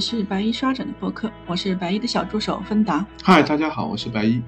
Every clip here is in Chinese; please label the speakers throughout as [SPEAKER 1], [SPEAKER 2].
[SPEAKER 1] 里是白衣刷展的播客，我是白衣的小助手芬达。
[SPEAKER 2] 嗨，大家好，我是白衣。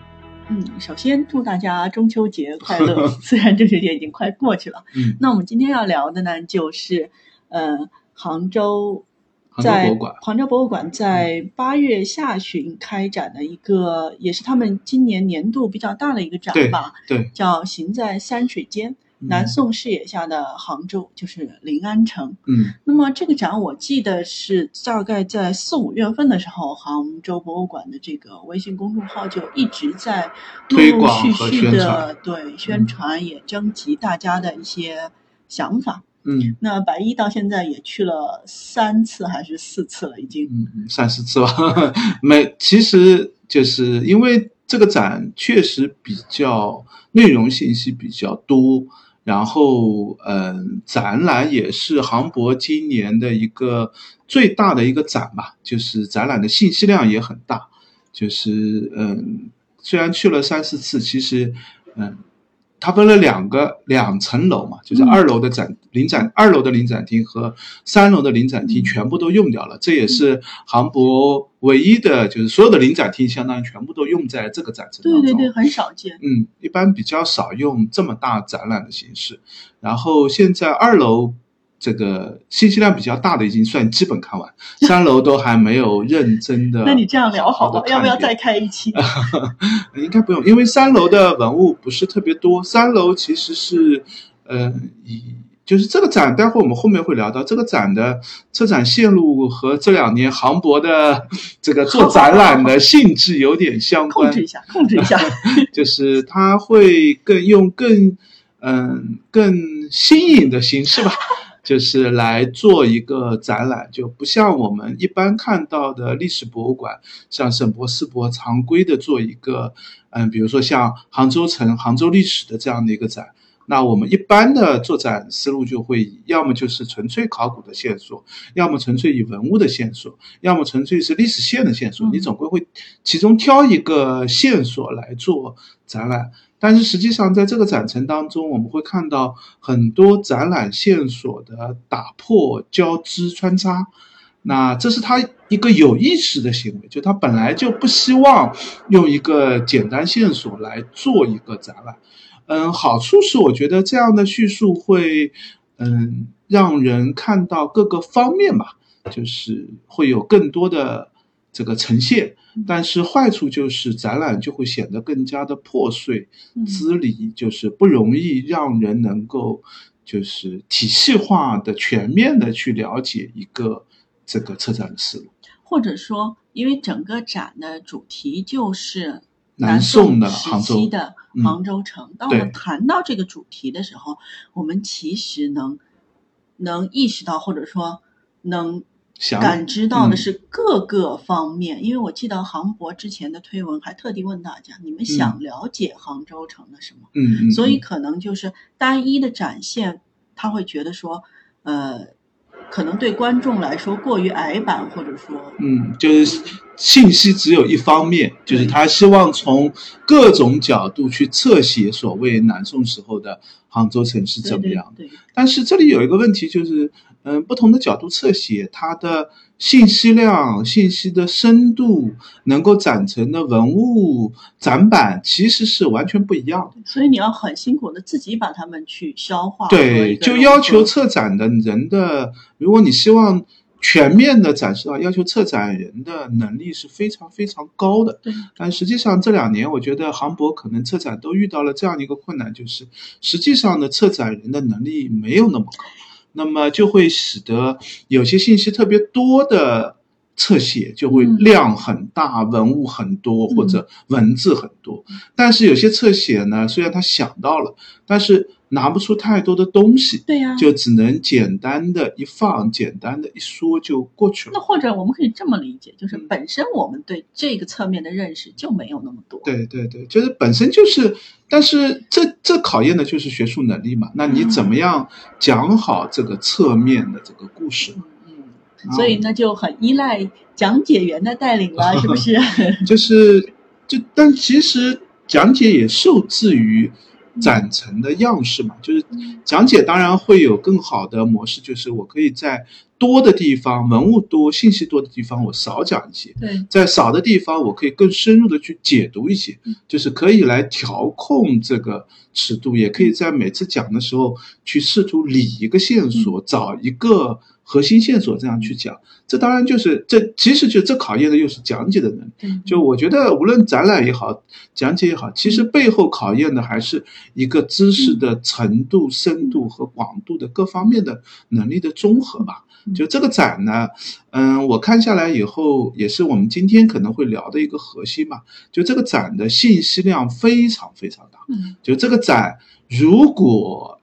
[SPEAKER 1] 嗯，首先祝大家中秋节快乐，虽然中秋节已经快过去了。
[SPEAKER 2] 嗯，
[SPEAKER 1] 那我们今天要聊的呢，就是呃，杭州
[SPEAKER 2] 杭州博
[SPEAKER 1] 在
[SPEAKER 2] 物馆
[SPEAKER 1] 杭州博物馆在八月下旬开展的一个，也是他们今年年度比较大的一个展
[SPEAKER 2] 对
[SPEAKER 1] 吧，
[SPEAKER 2] 对，
[SPEAKER 1] 叫“行在山水间”。
[SPEAKER 2] 嗯
[SPEAKER 1] 南宋视野下的杭州，就是临安城。
[SPEAKER 2] 嗯
[SPEAKER 1] 那么这个展，我记得是大概在四五月份的时候，杭州博物馆的这个微信公众号就一直在陆陆续续的对宣传，也征集大家的一些想法。
[SPEAKER 2] 嗯
[SPEAKER 1] 那白衣到现在也去了三次还是四次了，已经。
[SPEAKER 2] 嗯嗯，三四次吧。没，其实就是因为这个展确实比较内容信息比较多，然后嗯，展览也是杭博今年的一个最大的一个展吧，就是展览的信息量也很大。就是嗯，虽然去了三四次，其实嗯。它分了两个两层楼嘛，就是
[SPEAKER 1] 嗯
[SPEAKER 2] 二楼的展临展，二楼的临展厅和三楼的临展厅
[SPEAKER 1] 嗯
[SPEAKER 2] 全部都用掉了，这也是杭博唯一的，就是所有的临展厅相当于全部都用在这个展陈当中。
[SPEAKER 1] 对对对，很少见。
[SPEAKER 2] 嗯，一般比较少用这么大展览的形式。然后现在二楼这个信息量比较大的已经算基本看完，三楼都还没有认真的。
[SPEAKER 1] 那你这样聊好
[SPEAKER 2] 好
[SPEAKER 1] 了，要不要再？开一期？
[SPEAKER 2] 应该不用，因为三楼的文物不是特别多。三楼其实是，呃，以就是这个展，待会我们后面会聊到这个展的策展线路和这两年杭博的这个做展览的性质有点相关
[SPEAKER 1] 控制。一下，控制一下。
[SPEAKER 2] 就是它会更用更嗯更新颖的形式吧，就是来做一个展览，就不像我们一般看到的历史博物馆，像省博、世博常规的做一个嗯，比如说像杭州城、杭州历史的这样的一个展。那我们一般的做展思路就会以，要么就是纯粹考古的线索，要么纯粹以文物的线索，要么纯粹是历史线的线索，
[SPEAKER 1] 嗯
[SPEAKER 2] 你总归会其中挑一个线索来做展览。但是实际上，在这个展陈当中，我们会看到很多展览线索的打破、交织、穿插。那这是他一个有意识的行为，就他本来就不希望用一个简单线索来做一个展览。嗯，好处是我觉得这样的叙述会，嗯，让人看到各个方面吧，就是会有更多的这个呈现。但是坏处就是展览就会显得更加的破碎、
[SPEAKER 1] 嗯
[SPEAKER 2] 支离，就是不容易让人能够就是体系化的、全面的去了解一个这个车展的思路。
[SPEAKER 1] 或者说，因为整个展的主题就是
[SPEAKER 2] 南
[SPEAKER 1] 宋
[SPEAKER 2] 宋的
[SPEAKER 1] 时
[SPEAKER 2] 杭州
[SPEAKER 1] 期的
[SPEAKER 2] 嗯
[SPEAKER 1] 杭州城。当我们谈到这个主题的时候，我们其实能能意识到，或者说能
[SPEAKER 2] 想
[SPEAKER 1] 感知到的
[SPEAKER 2] 嗯
[SPEAKER 1] 是各个方面。因为我记得杭博之前的推文还特地问大家，你们想了解杭州城的什么？
[SPEAKER 2] 嗯
[SPEAKER 1] 所以可能就是单一的展现，他会觉得说，呃，可能对观众来说过于矮板，或者说，
[SPEAKER 2] 嗯，就是信息只有一方面，就是他希望从各种角度去侧写所谓南宋时候的杭州城是怎么样的。
[SPEAKER 1] 对对对
[SPEAKER 2] 但是这里有一个问题，就是，嗯、不同的角度侧写，它的信息量、信息的深度，能够展成的文物展板其实是完全不一样的。
[SPEAKER 1] 所以你要很辛苦的自己把它们去消化
[SPEAKER 2] 对，就要求策展的人的，如果你希望全面的展示到，要求策展人的能力是非常非常高的。
[SPEAKER 1] 对
[SPEAKER 2] 但实际上这两年，我觉得杭博可能策展都遇到了这样一个困难，就是实际上的策展人的能力没有那么高，那么就会使得有些信息特别多的。侧写就会
[SPEAKER 1] 嗯
[SPEAKER 2] 量很大，文物很多或者文字很多，但是有些侧写呢，虽然他想到了，但是拿不出太多的东西，
[SPEAKER 1] 对呀、
[SPEAKER 2] 就只能简单的一放，简单的一说就过去了。
[SPEAKER 1] 那或者我们可以这么理解，就是
[SPEAKER 2] 嗯
[SPEAKER 1] 本身我们对这个侧面的认识就没有那么多。
[SPEAKER 2] 对对对，就是本身就是，但是这这考验的就是学术能力嘛。那你怎么样讲好这个侧面的这个故事？
[SPEAKER 1] 嗯嗯，所以那就很依赖讲解员的带领了，是不是？
[SPEAKER 2] 就是就，但其实讲解也受制于展陈的样式嘛，就是讲解当然会有更好的模式，就是我可以在多的地方，文物多、信息多的地方，我少讲一些；
[SPEAKER 1] 对，
[SPEAKER 2] 在少的地方，我可以更深入的去解读一些，就是可以来调控这个尺度，也可以在每次讲的时候去试图理一个线索，找一个。核心线索这样去讲，这当然就是这其实就这考验的又是讲解的能力。就我觉得无论展览也好，讲解也好，其实背后考验的还是一个知识的程度、深度和广度的各方面的能力的综合吧。就这个展呢，嗯，我看下来以后，也是我们今天可能会聊的一个核心嘛。就这个展的信息量非常非常大。就这个展如果。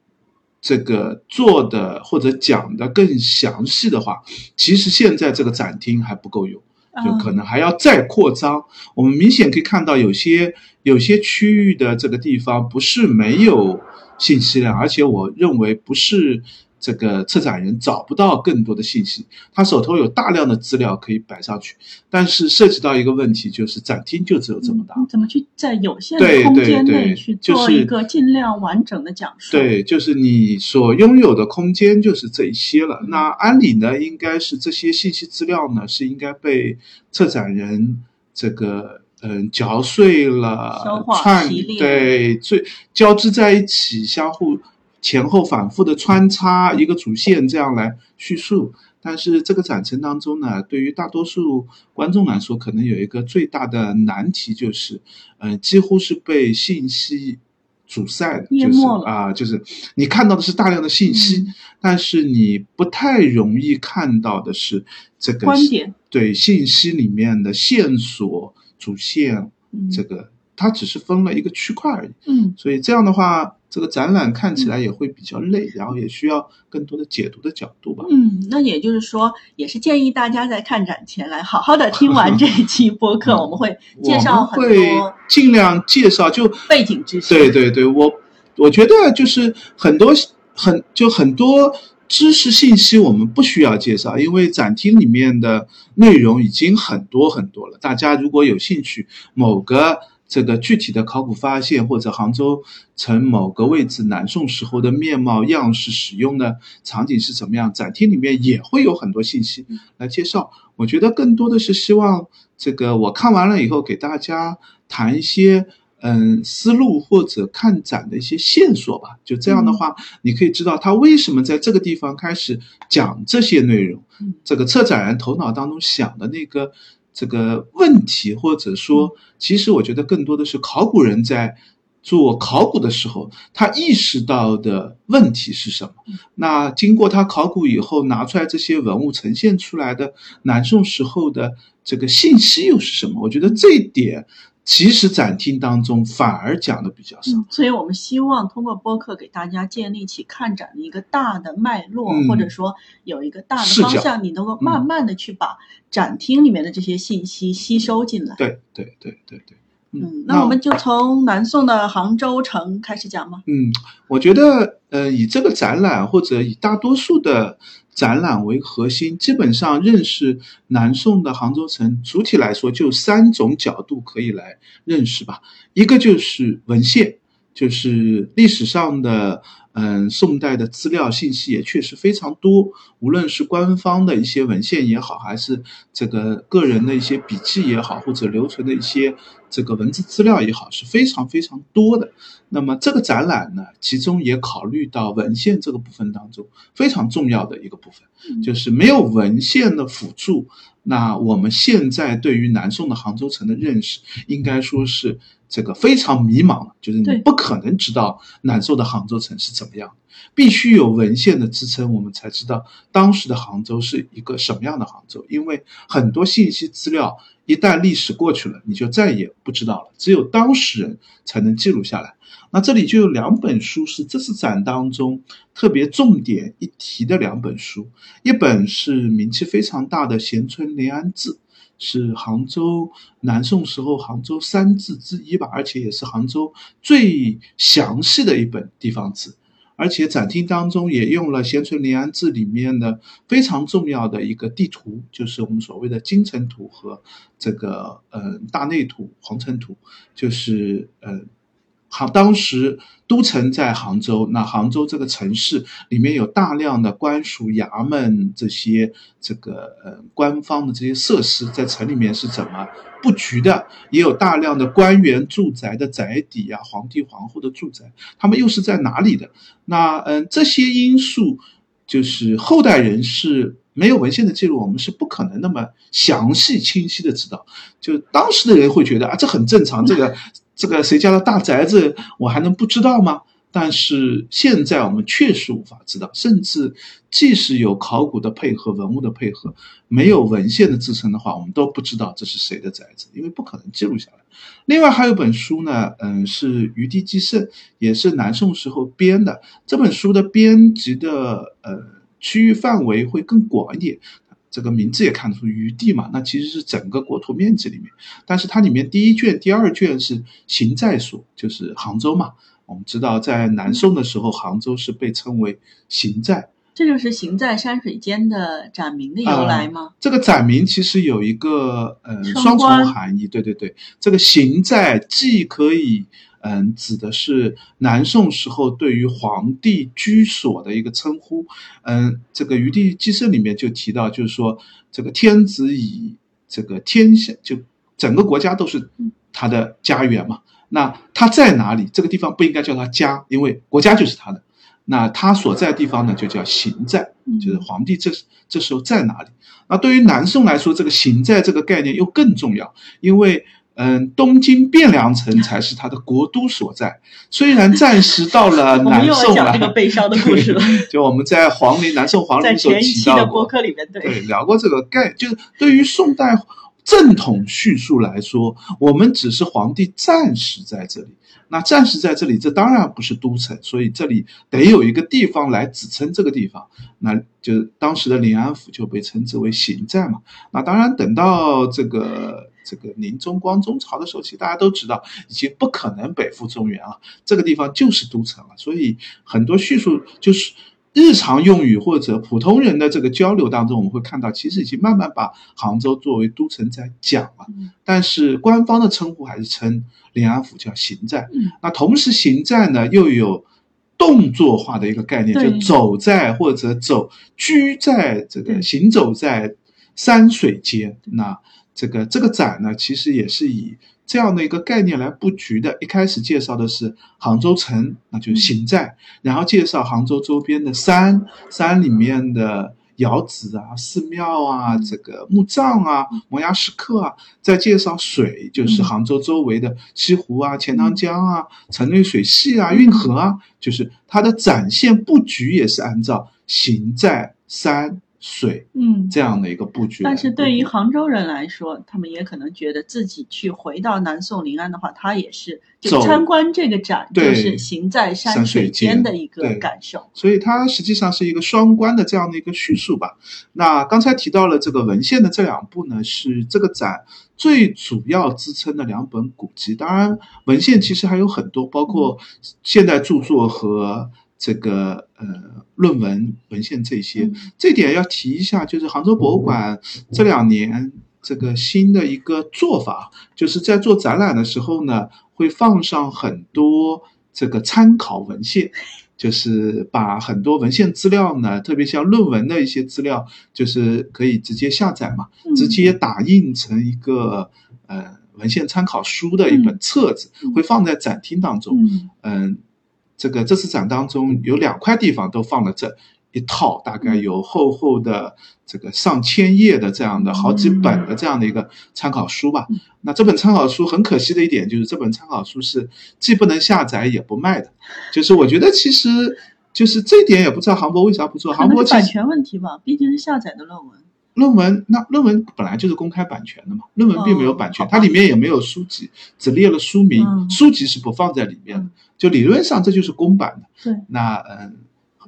[SPEAKER 2] 这个做的或者讲的更详细的话，其实现在这个展厅还不够用，就可能还要再扩张。我们明显可以看到，有些有些区域的这个地方不是没有信息量，而且我认为不是。这个策展人找不到更多的信息，他手头有大量的资料可以摆上去，但是涉及到一个问题，就是展厅就只有这么大，
[SPEAKER 1] 怎么去在有限的空间内去做一个尽量完整的讲述？
[SPEAKER 2] 对，就是你所拥有的空间就是这一些了。那按理呢，应该是这些信息资料呢，是应该被策展人这个嗯嚼碎了、串对，最交织在一起，相互。前后反复的穿插一个主线，这样来叙述。但是这个展陈当中呢，对于大多数观众来说，可能有一个最大的难题就是，嗯，几乎是被信息阻塞，就是啊，就是你看到的是大量的信息，但是你不太容易看到的是这个
[SPEAKER 1] 观点，
[SPEAKER 2] 对信息里面的线索主线，这个它只是分了一个区块而已。
[SPEAKER 1] 嗯，
[SPEAKER 2] 所以这样的话。这个展览看起来也会比较累，然后也需要更多的解读的角度吧。
[SPEAKER 1] 嗯，那也就是说，也是建议大家在看展前来好好的听完这一 期播客，我们会介绍很多，
[SPEAKER 2] 尽量介绍就
[SPEAKER 1] 背景知识。
[SPEAKER 2] 对对对，我我觉得就是很多很就很多知识信息我们不需要介绍，因为展厅里面的内容已经很多很多了。大家如果有兴趣某个。这个具体的考古发现，或者杭州城某个位置南宋时候的面貌样式、使用的场景是怎么样，展厅里面也会有很多信息来介绍。我觉得更多的是希望这个我看完了以后，给大家谈一些嗯思路或者看展的一些线索吧。就这样的话，你可以知道他为什么在这个地方开始讲这些内容。这个策展人头脑当中想的那个。这个问题，或者说，其实我觉得更多的是考古人在做考古的时候，他意识到的问题是什么？那经过他考古以后拿出来这些文物呈现出来的南宋时候的这个信息又是什么？我觉得这一点。其实展厅当中反而讲的比较少，
[SPEAKER 1] 所以我们希望通过播客给大家建立起看展的一个大的脉络，或者说有一个大的方向，你能够慢慢的去把展厅里面的这些信息吸收进来。
[SPEAKER 2] 对对对对对，
[SPEAKER 1] 嗯，那我们就从南宋的杭州城开始讲吗？
[SPEAKER 2] 嗯，我觉得呃，以这个展览或者以大多数的。展览为核心，基本上认识南宋的杭州城，主体来说就三种角度可以来认识吧。一个就是文献，就是历史上的。嗯，宋代的资料信息也确实非常多，无论是官方的一些文献也好，还是这个个人的一些笔记也好，或者留存的一些这个文字资料也好，是非常非常多的。那么这个展览呢，其中也考虑到文献这个部分当中非常重要的一个部分，就是没有文献的辅助，那我们现在对于南宋的杭州城的认识，应该说是。这个非常迷茫，就是你不可能知道南宋的杭州城是怎么样，必须有文献的支撑，我们才知道当时的杭州是一个什么样的杭州。因为很多信息资料一旦历史过去了，你就再也不知道了，只有当事人才能记录下来。那这里就有两本书是这次展当中特别重点一提的两本书，一本是名气非常大的《咸春临安志》。是杭州南宋时候杭州三志之一吧，而且也是杭州最详细的一本地方志。而且展厅当中也用了《咸淳临安志》里面的非常重要的一个地图，就是我们所谓的金城图和这个呃大内图、皇城图，就是呃杭当时都城在杭州，那杭州这个城市里面有大量的官署衙门这些这个呃官方的这些设施，在城里面是怎么布局的？也有大量的官员住宅的宅邸啊，皇帝皇后的住宅，他们又是在哪里的？那嗯，这些因素就是后代人是没有文献的记录，我们是不可能那么详细清晰的知道。就当时的人会觉得啊，这很正常，这个。这个谁家的大宅子，我还能不知道吗？但是现在我们确实无法知道，甚至即使有考古的配合、文物的配合，没有文献的支撑的话，我们都不知道这是谁的宅子，因为不可能记录下来。另外还有本书呢，嗯，是《余地纪胜》，也是南宋时候编的。这本书的编辑的呃区域范围会更广一点。这个名字也看得出余地嘛，那其实是整个国土面积里面，但是它里面第一卷、第二卷是行在所，就是杭州嘛。我们知道在南宋的时候，杭州是被称为行在，
[SPEAKER 1] 这就是行在山水间的展名的由来吗？
[SPEAKER 2] 这个展名其实有一个呃双重含义，对对对，这个行在既可以。嗯，指的是南宋时候对于皇帝居所的一个称呼。嗯，这个《余地记胜》里面就提到，就是说这个天子以这个天下，就整个国家都是他的家园嘛。那他在哪里？这个地方不应该叫他家，因为国家就是他的。那他所在地方呢，就叫行在，就是皇帝这这时候在哪里？那对于南宋来说，这个行在这个概念又更重要，因为。嗯，东京汴梁城才是他的国都所在。虽然暂时到了 南宋了，
[SPEAKER 1] 这个悲伤的故事了。
[SPEAKER 2] 就我们在皇陵南宋皇陵所提到
[SPEAKER 1] 过，对
[SPEAKER 2] 聊过这个概，就是对于宋代正统叙述来说，我们只是皇帝暂时在这里。那暂时在这里，这当然不是都城，所以这里得有一个地方来指称这个地方。那就当时的临安府就被称之为行在嘛。那当然等到这个。这个宁中光中朝的时候，其实大家都知道，已经不可能北赴中原啊，这个地方就是都城了。所以很多叙述就是日常用语或者普通人的这个交流当中，我们会看到，其实已经慢慢把杭州作为都城在讲了。但是官方的称呼还是称临安府叫行在。那同时行在呢，又有动作化的一个概念，就走在或者走居在这个行走在山水间。那这个这个展呢，其实也是以这样的一个概念来布局的。一开始介绍的是杭州城，那就是行在，然后介绍杭州周边的山，山里面的窑址啊、寺庙啊、这个墓葬啊、摩崖石刻啊，再介绍水，就是杭州周围的西湖啊、钱塘江啊、城内水系啊、运河啊，就是它的展现布局也是按照行在山。水，
[SPEAKER 1] 嗯，
[SPEAKER 2] 这样的一个布局。
[SPEAKER 1] 但是对于杭州人来说，他们也可能觉得自己去回到南宋临安的话，他也是就参观这个展，就是行在山水间的一个感受。
[SPEAKER 2] 所以它实际上是一个双关的这样的一个叙述吧。那刚才提到了这个文献的这两部呢，是这个展最主要支撑的两本古籍。当然，文献其实还有很多，包括现代著作和。这个呃论文文献这些，这点要提一下，就是杭州博物馆这两年这个新的一个做法，就是在做展览的时候呢，会放上很多这个参考文献，就是把很多文献资料呢，特别像论文的一些资料，就是可以直接下载嘛，直接打印成一个呃文献参考书的一本册子，会放在展厅当中，嗯。这个这次展当中有两块地方都放了这一套，大概有厚厚的这个上千页的这样的好几本的这样的一个参考书吧。那这本参考书很可惜的一点就是这本参考书是既不能下载也不卖的，就是我觉得其实就是这点也不知道杭博为啥不做。杭博
[SPEAKER 1] 版权问题吧，毕竟是下载的论文。
[SPEAKER 2] 论文那论文本来就是公开版权的嘛，论文并没有版权，它里面也没有书籍，只列了书名，书籍是不放在里面的。就理论上这就是公版的。
[SPEAKER 1] 对。
[SPEAKER 2] 那嗯，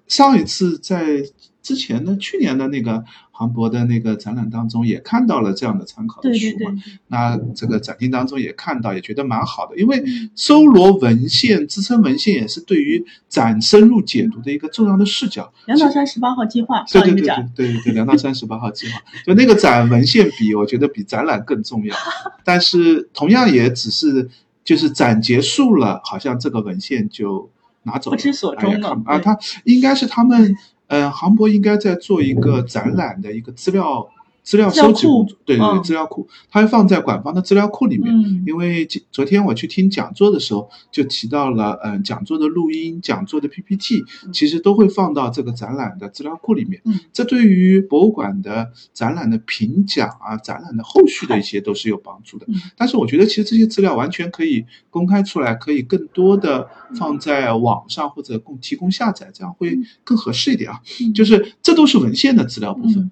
[SPEAKER 2] 上一次在之前的去年的那个杭博的那个展览当中也看到了这样的参考的书嘛。
[SPEAKER 1] 对对对。
[SPEAKER 2] 那这个展厅当中也看到，也觉得蛮好的，因为搜罗文献、支撑文献也是对于展深入解读的一个重要的视角。
[SPEAKER 1] 梁道山十八号计划
[SPEAKER 2] 对对对对对对，梁道山十八号计划，就那个展文献比我觉得比展览更重要，但是同样也只是。就是展结束了，好像这个文献就拿走了，
[SPEAKER 1] 不知所终了
[SPEAKER 2] 啊。他应该是他们，嗯，航博应该在做一个展览的一个资料。资料收集工作，对对对，资料库，它会放在馆方的资料库里面。因为昨天我去听讲座的时候，就提到了，嗯，讲座的录音、讲座的 PPT，其实都会放到这个展览的资料库里面。这对于博物馆的展览的评奖啊、展览的后续的一些都是有帮助的。但是我觉得，其实这些资料完全可以公开出来，可以更多的放在网上或者供提供下载，这样会更合适一点啊。就是这都是文献的资料部分。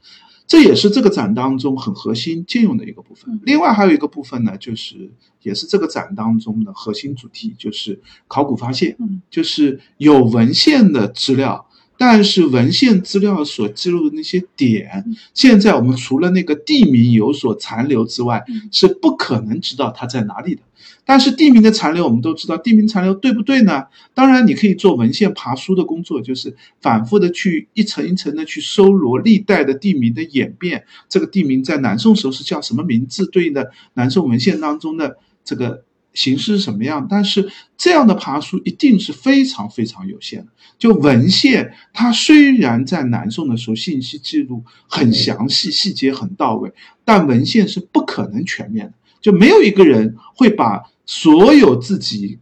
[SPEAKER 2] 这也是这个展当中很核心借用的一个部分。另外还有一个部分呢，就是也是这个展当中的核心主题，就是考古发现，就是有文献的资料。但是文献资料所记录的那些点，现在我们除了那个地名有所残留之外，是不可能知道它在哪里的。但是地名的残留，我们都知道，地名残留对不对呢？当然，你可以做文献爬书的工作，就是反复的去一层一层的去搜罗历代的地名的演变，这个地名在南宋时候是叫什么名字，对应的南宋文献当中的这个。形式是什么样？但是这样的爬书一定是非常非常有限的。就文献，它虽然在南宋的时候信息记录很详细，细节很到位，但文献是不可能全面的。就没有一个人会把所有自己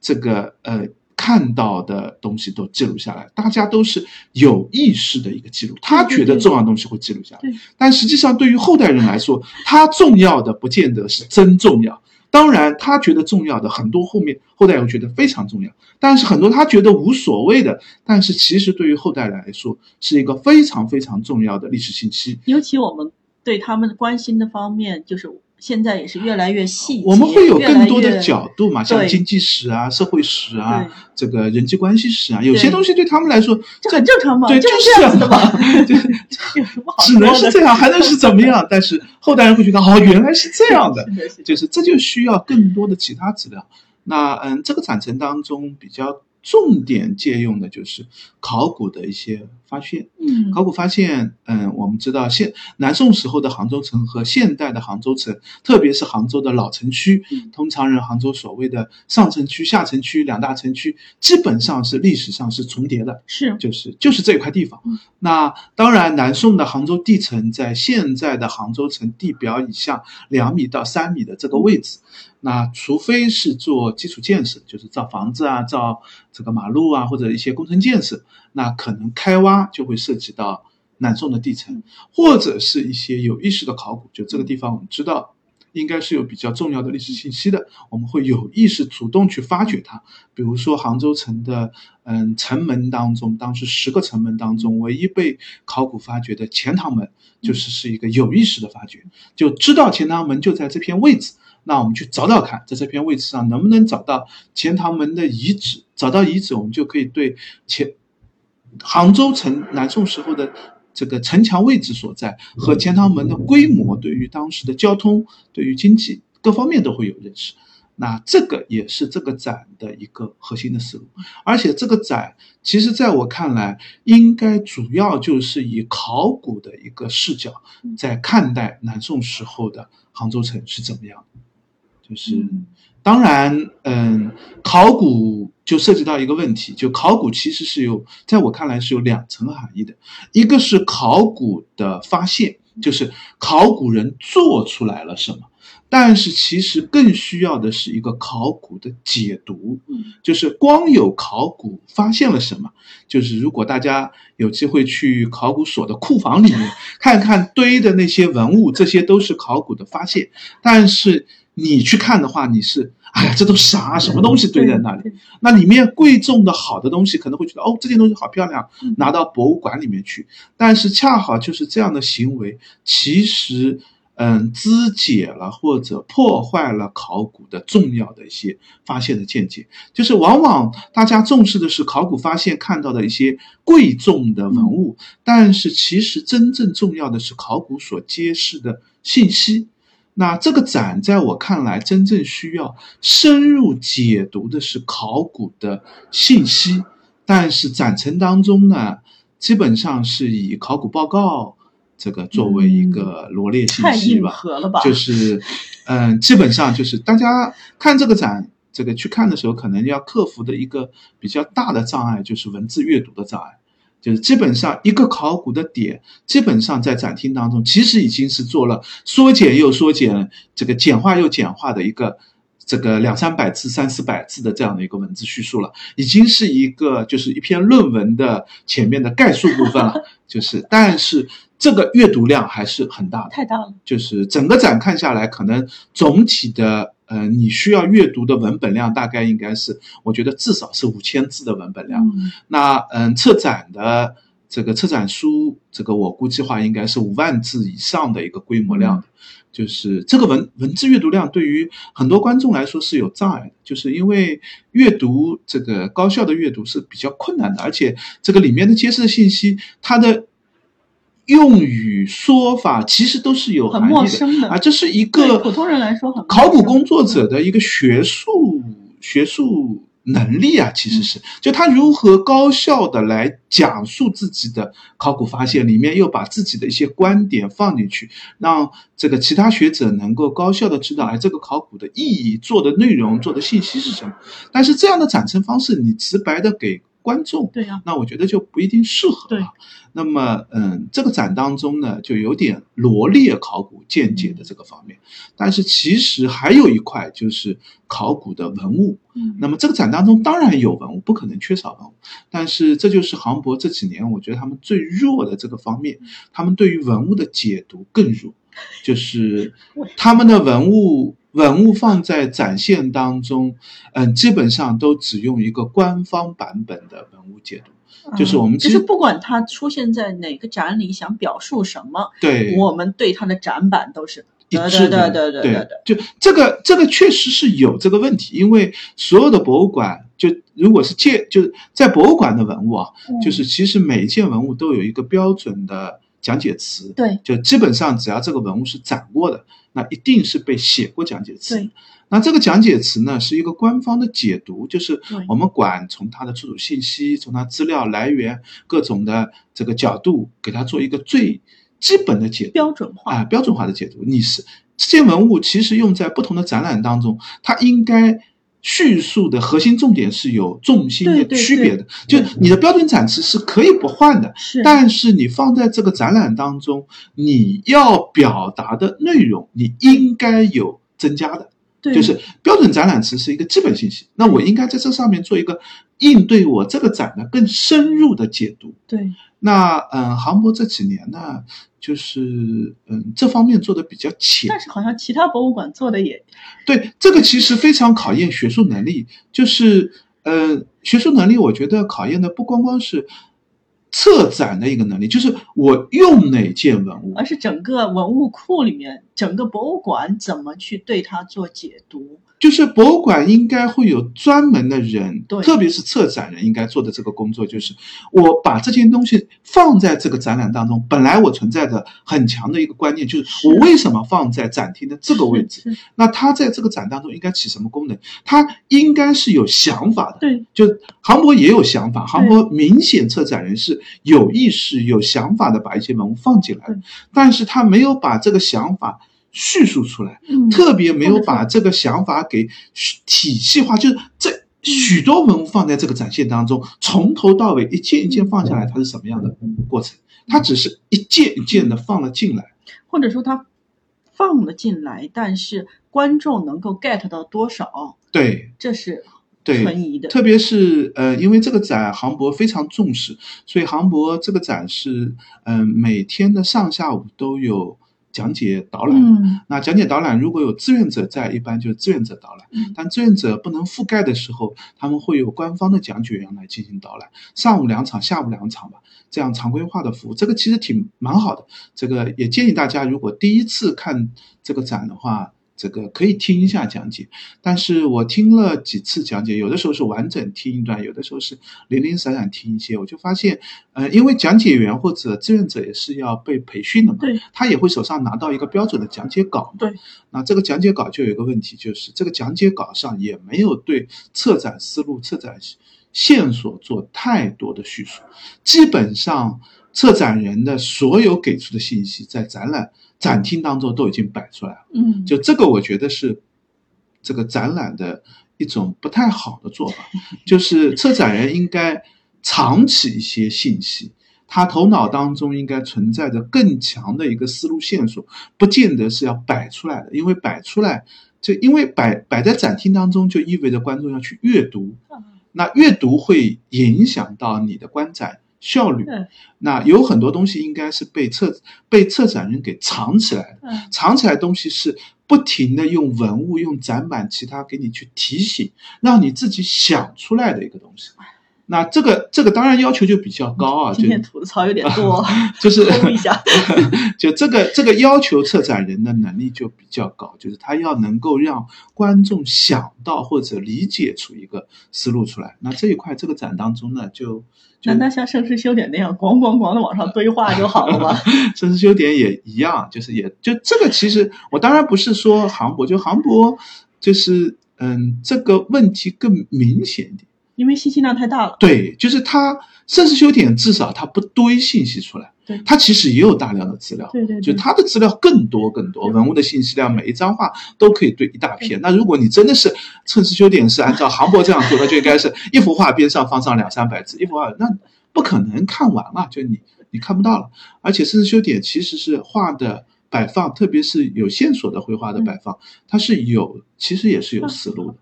[SPEAKER 2] 这个呃看到的东西都记录下来。大家都是有意识的一个记录，他觉得重要的东西会记录下来。但实际上对于后代人来说，他重要的不见得是真重要。当然，他觉得重要的很多，后面后代又觉得非常重要。但是很多他觉得无所谓的，但是其实对于后代来说是一个非常非常重要的历史信息。
[SPEAKER 1] 尤其我们对他们的关心的方面，就是。现在也是越来越细，
[SPEAKER 2] 我们会有更多的角度嘛，像经济史啊、社会史啊、这个人际关系史啊，有些东西对他们来说
[SPEAKER 1] 这很正常嘛，
[SPEAKER 2] 对，就是
[SPEAKER 1] 这样子的嘛，
[SPEAKER 2] 就只能是这样，还能是怎么样？但是后代人会觉得，哦，原来是这样的，就是这就需要更多的其他资料。那嗯，这个展陈当中比较。重点借用的就是考古的一些发现。嗯，考古发现，嗯，我们知道现南宋时候的杭州城和现代的杭州城，特别是杭州的老城区，通常人杭州所谓的上城区、下城区两大城区，基本上是历史上是重叠的。
[SPEAKER 1] 是，
[SPEAKER 2] 就是就是这块地方。那当然，南宋的杭州地层在现在的杭州城地表以下两米到三米的这个位置。那除非是做基础建设，就是造房子啊，造这个马路啊，或者一些工程建设，那可能开挖就会涉及到南宋的地层，或者是一些有意识的考古，就这个地方我们知道应该是有比较重要的历史信息的，我们会有意识主动去发掘它。比如说杭州城的嗯城门当中，当时十个城门当中唯一被考古发掘的钱塘门，就是是一个有意识的发掘，就知道钱塘门就在这片位置。那我们去找找看，在这片位置上能不能找到钱塘门的遗址？找到遗址，我们就可以对钱杭州城南宋时候的这个城墙位置所在和钱塘门的规模，对于当时的交通、对于经济各方面都会有认识。那这个也是这个展的一个核心的思路。而且这个展，其实在我看来，应该主要就是以考古的一个视角，在看待南宋时候的杭州城是怎么样。就是，当然，嗯，考古就涉及到一个问题，就考古其实是有，在我看来是有两层含义的，一个是考古的发现，就是考古人做出来了什么，但是其实更需要的是一个考古的解读，就是光有考古发现了什么，就是如果大家有机会去考古所的库房里面 看看堆的那些文物，这些都是考古的发现，但是。你去看的话，你是哎呀，这都啥？什么东西堆在那里？那里面贵重的好的东西，可能会觉得哦，这件东西好漂亮，拿到博物馆里面去。但是恰好就是这样的行为，其实嗯，肢解了或者破坏了考古的重要的一些发现的见解。就是往往大家重视的是考古发现看到的一些贵重的文物，但是其实真正重要的是考古所揭示的信息。那这个展在我看来，真正需要深入解读的是考古的信息，但是展陈当中呢，基本上是以考古报告这个作为一个罗列信息吧？就是，嗯，基本上就是大家看这个展，这个去看的时候，可能要克服的一个比较大的障碍就是文字阅读的障碍。就是基本上一个考古的点，基本上在展厅当中，其实已经是做了缩减又缩减，这个简化又简化的一个这个两三百字、三四百字的这样的一个文字叙述了，已经是一个就是一篇论文的前面的概述部分了。就是，但是这个阅读量还是很大的。
[SPEAKER 1] 太大了。
[SPEAKER 2] 就是整个展看下来，可能总体的呃，你需要阅读的文本量大概应该是，我觉得至少是五千字的文本量。
[SPEAKER 1] 嗯，
[SPEAKER 2] 那嗯，策展的这个策展书，这个我估计话应该是五万字以上的一个规模量的。就是这个文文字阅读量对于很多观众来说是有障碍的，就是因为阅读这个高效的阅读是比较困难的，而且这个里面的揭示的信息，它的用语说法其实都是有
[SPEAKER 1] 很
[SPEAKER 2] 含义的。
[SPEAKER 1] 陌生的。
[SPEAKER 2] 啊，这是一
[SPEAKER 1] 对
[SPEAKER 2] 个
[SPEAKER 1] 普通人来说很
[SPEAKER 2] 考古工作者的一个学术学术能力啊，其实是。就他如何高效的来讲述自己的考古发现，里面又把自己的一些观点放进去，让这个其他学者能够高效的知道，哎，这个考古的意义、做的内容、做的信息是什么。但是这样的展陈方式，你直白的给观众，
[SPEAKER 1] 对呀、
[SPEAKER 2] 那我觉得就不一定适合
[SPEAKER 1] 对。
[SPEAKER 2] 啊。那么，嗯，这个展当中呢，就有点罗列考古见解的这个方面，但是其实还有一块就是考古的文物。
[SPEAKER 1] 嗯。
[SPEAKER 2] 那么这个展当中当然有文物，不可能缺少文物，但是这就是杭博这几年我觉得他们最弱的这个方面，他们对于文物的解读更弱，就是他们的文物文物放在展现当中，嗯，基本上都只用一个官方版本的文物解读。就是我们其实
[SPEAKER 1] 嗯就是不管它出现在哪个展里，想表述什么，
[SPEAKER 2] 对，
[SPEAKER 1] 我们对它的展板都是对
[SPEAKER 2] 一致的，
[SPEAKER 1] 对对对对
[SPEAKER 2] 就这个这个确实是有这个问题，因为所有的博物馆，就如果是借就是在博物馆的文物啊，
[SPEAKER 1] 嗯
[SPEAKER 2] 就是其实每一件文物都有一个标准的讲解词，
[SPEAKER 1] 对
[SPEAKER 2] 就基本上只要这个文物是展过的，那一定是被写过讲解词。
[SPEAKER 1] 对
[SPEAKER 2] 那这个讲解词呢，是一个官方的解读，就是我们管从它的出土信息、从它资料来源各种的这个角度，给它做一个最基本的解读。
[SPEAKER 1] 标准化，
[SPEAKER 2] 啊，标准化的解读。你是这件文物其实用在不同的展览当中，它应该叙述的核心重点是有重心的区别的。
[SPEAKER 1] 对
[SPEAKER 2] 就你的标准展词是可以不换的，
[SPEAKER 1] 是
[SPEAKER 2] 但是你放在这个展览当中，你要表达的内容，你应该有增加的。
[SPEAKER 1] 对
[SPEAKER 2] 就是标准展览词是一个基本信息，那我应该在这上面做一个应对我这个展的更深入的解读。
[SPEAKER 1] 对
[SPEAKER 2] 那嗯，航博这几年呢，就是嗯这方面做的比较浅
[SPEAKER 1] 但。是好像其他博物馆做的也
[SPEAKER 2] 对，这个其实非常考验学术能力，就是呃学术能力，我觉得考验的不光光是策展的一个能力，就是我用哪件文物，
[SPEAKER 1] 而是整个文物库里面，整个博物馆怎么去对它做解读。
[SPEAKER 2] 就是博物馆应该会有专门的人，
[SPEAKER 1] 对
[SPEAKER 2] 特别是策展人应该做的这个工作，就是我把这件东西放在这个展览当中，本来我存在的很强的一个观念，就是
[SPEAKER 1] 是
[SPEAKER 2] 我为什么放在展厅的这个位置？那它在这个展当中应该起什么功能？它应该是有想法的。
[SPEAKER 1] 对
[SPEAKER 2] 就杭博也有想法，杭博明显策展人是有意识、有想法的把一些文物放进来的，但是他没有把这个想法叙述出来。
[SPEAKER 1] 嗯
[SPEAKER 2] 特别没有把这个想法给体系化，就是这许多文物放在这个展现当中，从头到尾一件一件放下来，它是什么样的过程？它只是一件一件的放了进来，
[SPEAKER 1] 或者说它放了进来，但是观众能够 get 到多少，
[SPEAKER 2] 对
[SPEAKER 1] 这是
[SPEAKER 2] 对。
[SPEAKER 1] 存疑的。
[SPEAKER 2] 特别是呃，因为这个展航博非常重视，所以航博这个展是嗯、呃每天的上下午都有讲解导览。
[SPEAKER 1] 嗯
[SPEAKER 2] 那讲解导览如果有志愿者在，一般就是志愿者导览。
[SPEAKER 1] 嗯
[SPEAKER 2] 但志愿者不能覆盖的时候，他们会有官方的讲解员来进行导览，上午两场，下午两场吧，这样常规化的服务，这个其实挺蛮好的。这个也建议大家，如果第一次看这个展的话，这个可以听一下讲解。但是我听了几次讲解，有的时候是完整听一段，有的时候是零零散散听一些，我就发现，呃，因为讲解员或者志愿者也是要被培训的嘛，
[SPEAKER 1] 对
[SPEAKER 2] 他也会手上拿到一个标准的讲解稿。
[SPEAKER 1] 对，
[SPEAKER 2] 那这个讲解稿就有一个问题，就是这个讲解稿上也没有对策展思路、策展线索做太多的叙述，基本上，策展人的所有给出的信息，在展览展厅当中都已经摆出来了。
[SPEAKER 1] 嗯，
[SPEAKER 2] 就这个，我觉得是这个展览的一种不太好的做法，就是策展人应该藏起一些信息，他头脑当中应该存在着更强的一个思路线索，不见得是要摆出来的，因为摆出来，就因为摆摆在展厅当中，就意味着观众要去阅读，那阅读会影响到你的观展。效率，那有很多东西应该是被策被策展人给藏起来的，藏起来东西是不停的用文物、用展板、其他给你去提醒，让你自己想出来的一个东西。那这个这个当然要求就比较高啊，
[SPEAKER 1] 今天吐的槽有点多，
[SPEAKER 2] 就是
[SPEAKER 1] 一下，
[SPEAKER 2] 就这个这个要求策展人的能力就比较高，就是他要能够让观众想到或者理解出一个思路出来。那这一块这个展当中呢，就
[SPEAKER 1] 难道像盛世修典那样咣咣咣的往上堆画就好了吗？
[SPEAKER 2] 盛世修典也一样，就是也就这个其实我当然不是说航博，就航博就是嗯这个问题更明显一点。
[SPEAKER 1] 因为信息量太大了，
[SPEAKER 2] 对，就是它盛世修典至少它不堆信息出来，
[SPEAKER 1] 对，
[SPEAKER 2] 它其实也有大量的资料，
[SPEAKER 1] 对对，
[SPEAKER 2] 就它的资料更多更多，文物的信息量每一张画都可以堆一大片。那如果你真的是盛世修典是按照杭博这样做，那就应该是 一幅画边上放上两三百字，一幅画那不可能看完了，就你你看不到了。而且盛世修典其实是画的摆放，特别是有线索的绘画的摆放，它是有其实也是有思路的。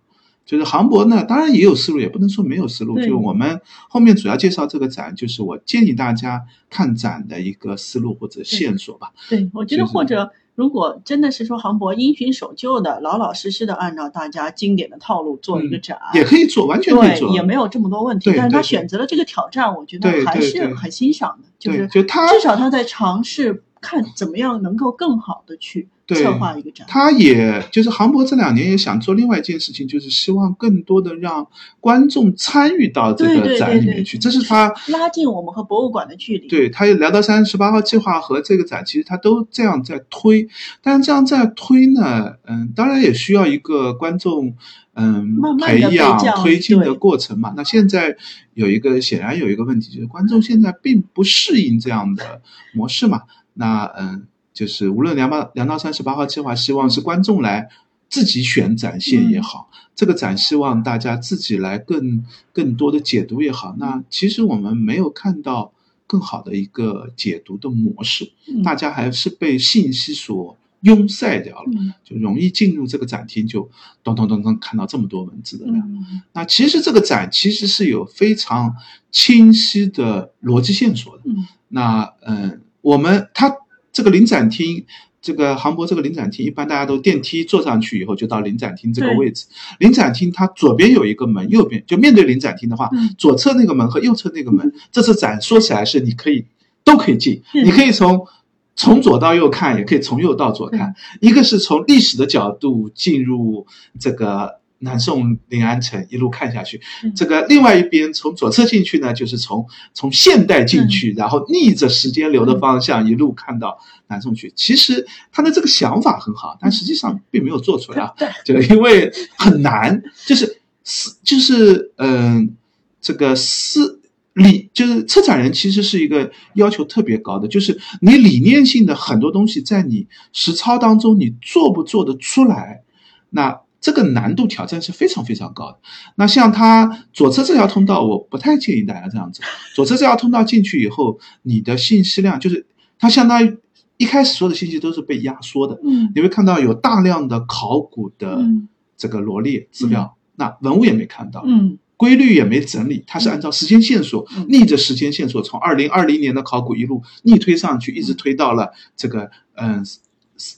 [SPEAKER 2] 就是航博呢，当然也有思路，也不能说没有思路。就我们后面主要介绍这个展，就是我建议大家看展的一个思路或者线索吧。
[SPEAKER 1] 对，我觉得或者如果真的是说航博因循守旧的、老老实实的按照大家经典的套路做一个展，
[SPEAKER 2] 也可以做，完全可以做，
[SPEAKER 1] 也没有这么多问题。但是他选择了这个挑战，我觉得还是很欣赏的。就是
[SPEAKER 2] 就他
[SPEAKER 1] 至少他在尝试看怎么样能够更好的去。策划一个展，
[SPEAKER 2] 他也就是杭博这两年也想做另外一件事情，就是希望更多的让观众参与到这个展里面去，这是他
[SPEAKER 1] 拉近我们和博物馆的距离。
[SPEAKER 2] 对他也聊到三十八号计划和这个展，其实他都这样在推，但是这样在推呢，嗯，当然也需要一个观众嗯培养推进的过程嘛。那现在有一个显然有一个问题，就是观众现在并不适应这样的模式嘛。那嗯。就是无论两八两到三十八号计划，希望是观众来自己选展现也好，这个展希望大家自己来更更多的解读也好。那其实我们没有看到更好的一个解读的模式，大家还是被信息所拥塞掉了，就容易进入这个展厅，就咚咚咚咚看到这么多文字的量。那其实这个展其实是有非常清晰的逻辑线索的。那嗯，我们它。这个临展厅，这个航博这个临展厅，一般大家都电梯坐上去以后就到临展厅这个位置。临展厅它左边有一个门，右边就面对临展厅的话，左侧那个门和右侧那个门，这次展说起来是你可以都可以进，你可以从从左到右看，也可以从右到左看。一个是从历史的角度进入这个。南宋临安城一路看下去，这个另外一边从左侧进去呢，就是从从现代进去，然后逆着时间流的方向一路看到南宋去。其实他的这个想法很好，但实际上并没有做出来啊，就因为很难，就是思就是嗯，这个思理就是策展人其实是一个要求特别高的，就是你理念性的很多东西在你实操当中你做不做得出来，那。这个难度挑战是非常非常高的。那像它左侧这条通道，我不太建议大家这样子。左侧这条通道进去以后，你的信息量就是它相当于一开始所有的信息都是被压缩的。
[SPEAKER 1] 嗯，
[SPEAKER 2] 你会看到有大量的考古的这个罗列资料，那文物也没看到，
[SPEAKER 1] 嗯，
[SPEAKER 2] 规律也没整理，它是按照时间线索逆着时间线索从二零二零年的考古一路逆推上去，一直推到了这个嗯。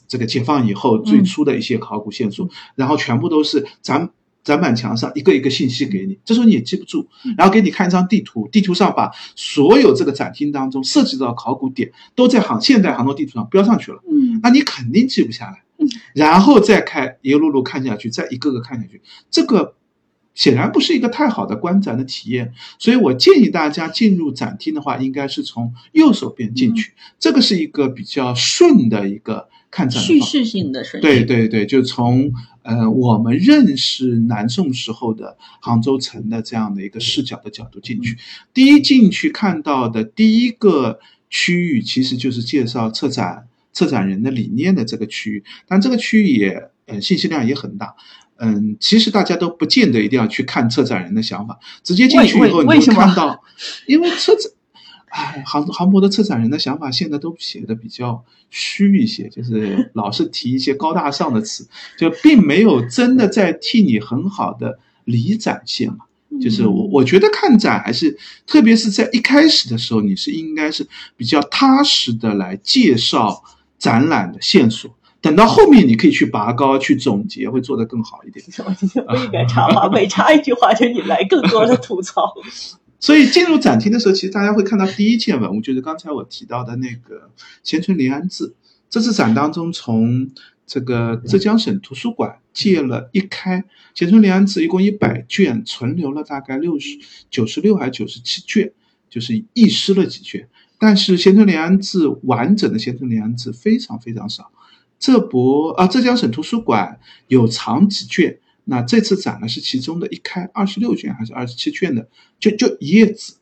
[SPEAKER 2] 这个解放以后最初的一些考古线索，然后全部都是展展板墙上一个一个信息给你，这时候你也记不住，然后给你看一张地图，地图上把所有这个展厅当中涉及到考古点都在杭现代杭州地图上标上去了，
[SPEAKER 1] 嗯，
[SPEAKER 2] 那你肯定记不下来，然后再看一路路看下去，再一个个看下去，这个显然不是一个太好的观展的体验，所以我建议大家进入展厅的话，应该是从右手边进去，这个是一个比较顺的一个。看展
[SPEAKER 1] 叙事性的顺序，
[SPEAKER 2] 对对对，就从呃我们认识南宋时候的杭州城的这样的一个视角的角度进去。第一进去看到的第一个区域其实就是介绍策展策展人的理念的这个区域，但这个区域也呃信息量也很大。嗯，其实大家都不见得一定要去看策展人的想法，直接进去以后你就看到，因为策展，哎，航航博的策展人的想法现在都写的比较虚一些，就是老是提一些高大上的词，就并没有真的在替你很好的理展现嘛。就是我我觉得看展还是，特别是在一开始的时候，你是应该是比较踏实的来介绍展览的线索。等到后面，你可以去拔高、去总结，会做得更好一点。
[SPEAKER 1] 不应该插话，每插一句话就引来更多的吐槽。
[SPEAKER 2] 所以进入展厅的时候，其实大家会看到第一件文物，就是刚才我提到的那个贤存临安志。这次展当中，从这个浙江省图书馆借了一开贤存临安志，一共一百卷，存留了大概六十九十六还是九十七卷，就是遗失了几卷。但是贤存临安志完整的贤存临安志非常非常少。浙博啊，浙江省图书馆有藏几卷，那这次展呢是其中的一开二十六卷还是二十七卷的，就就一页纸，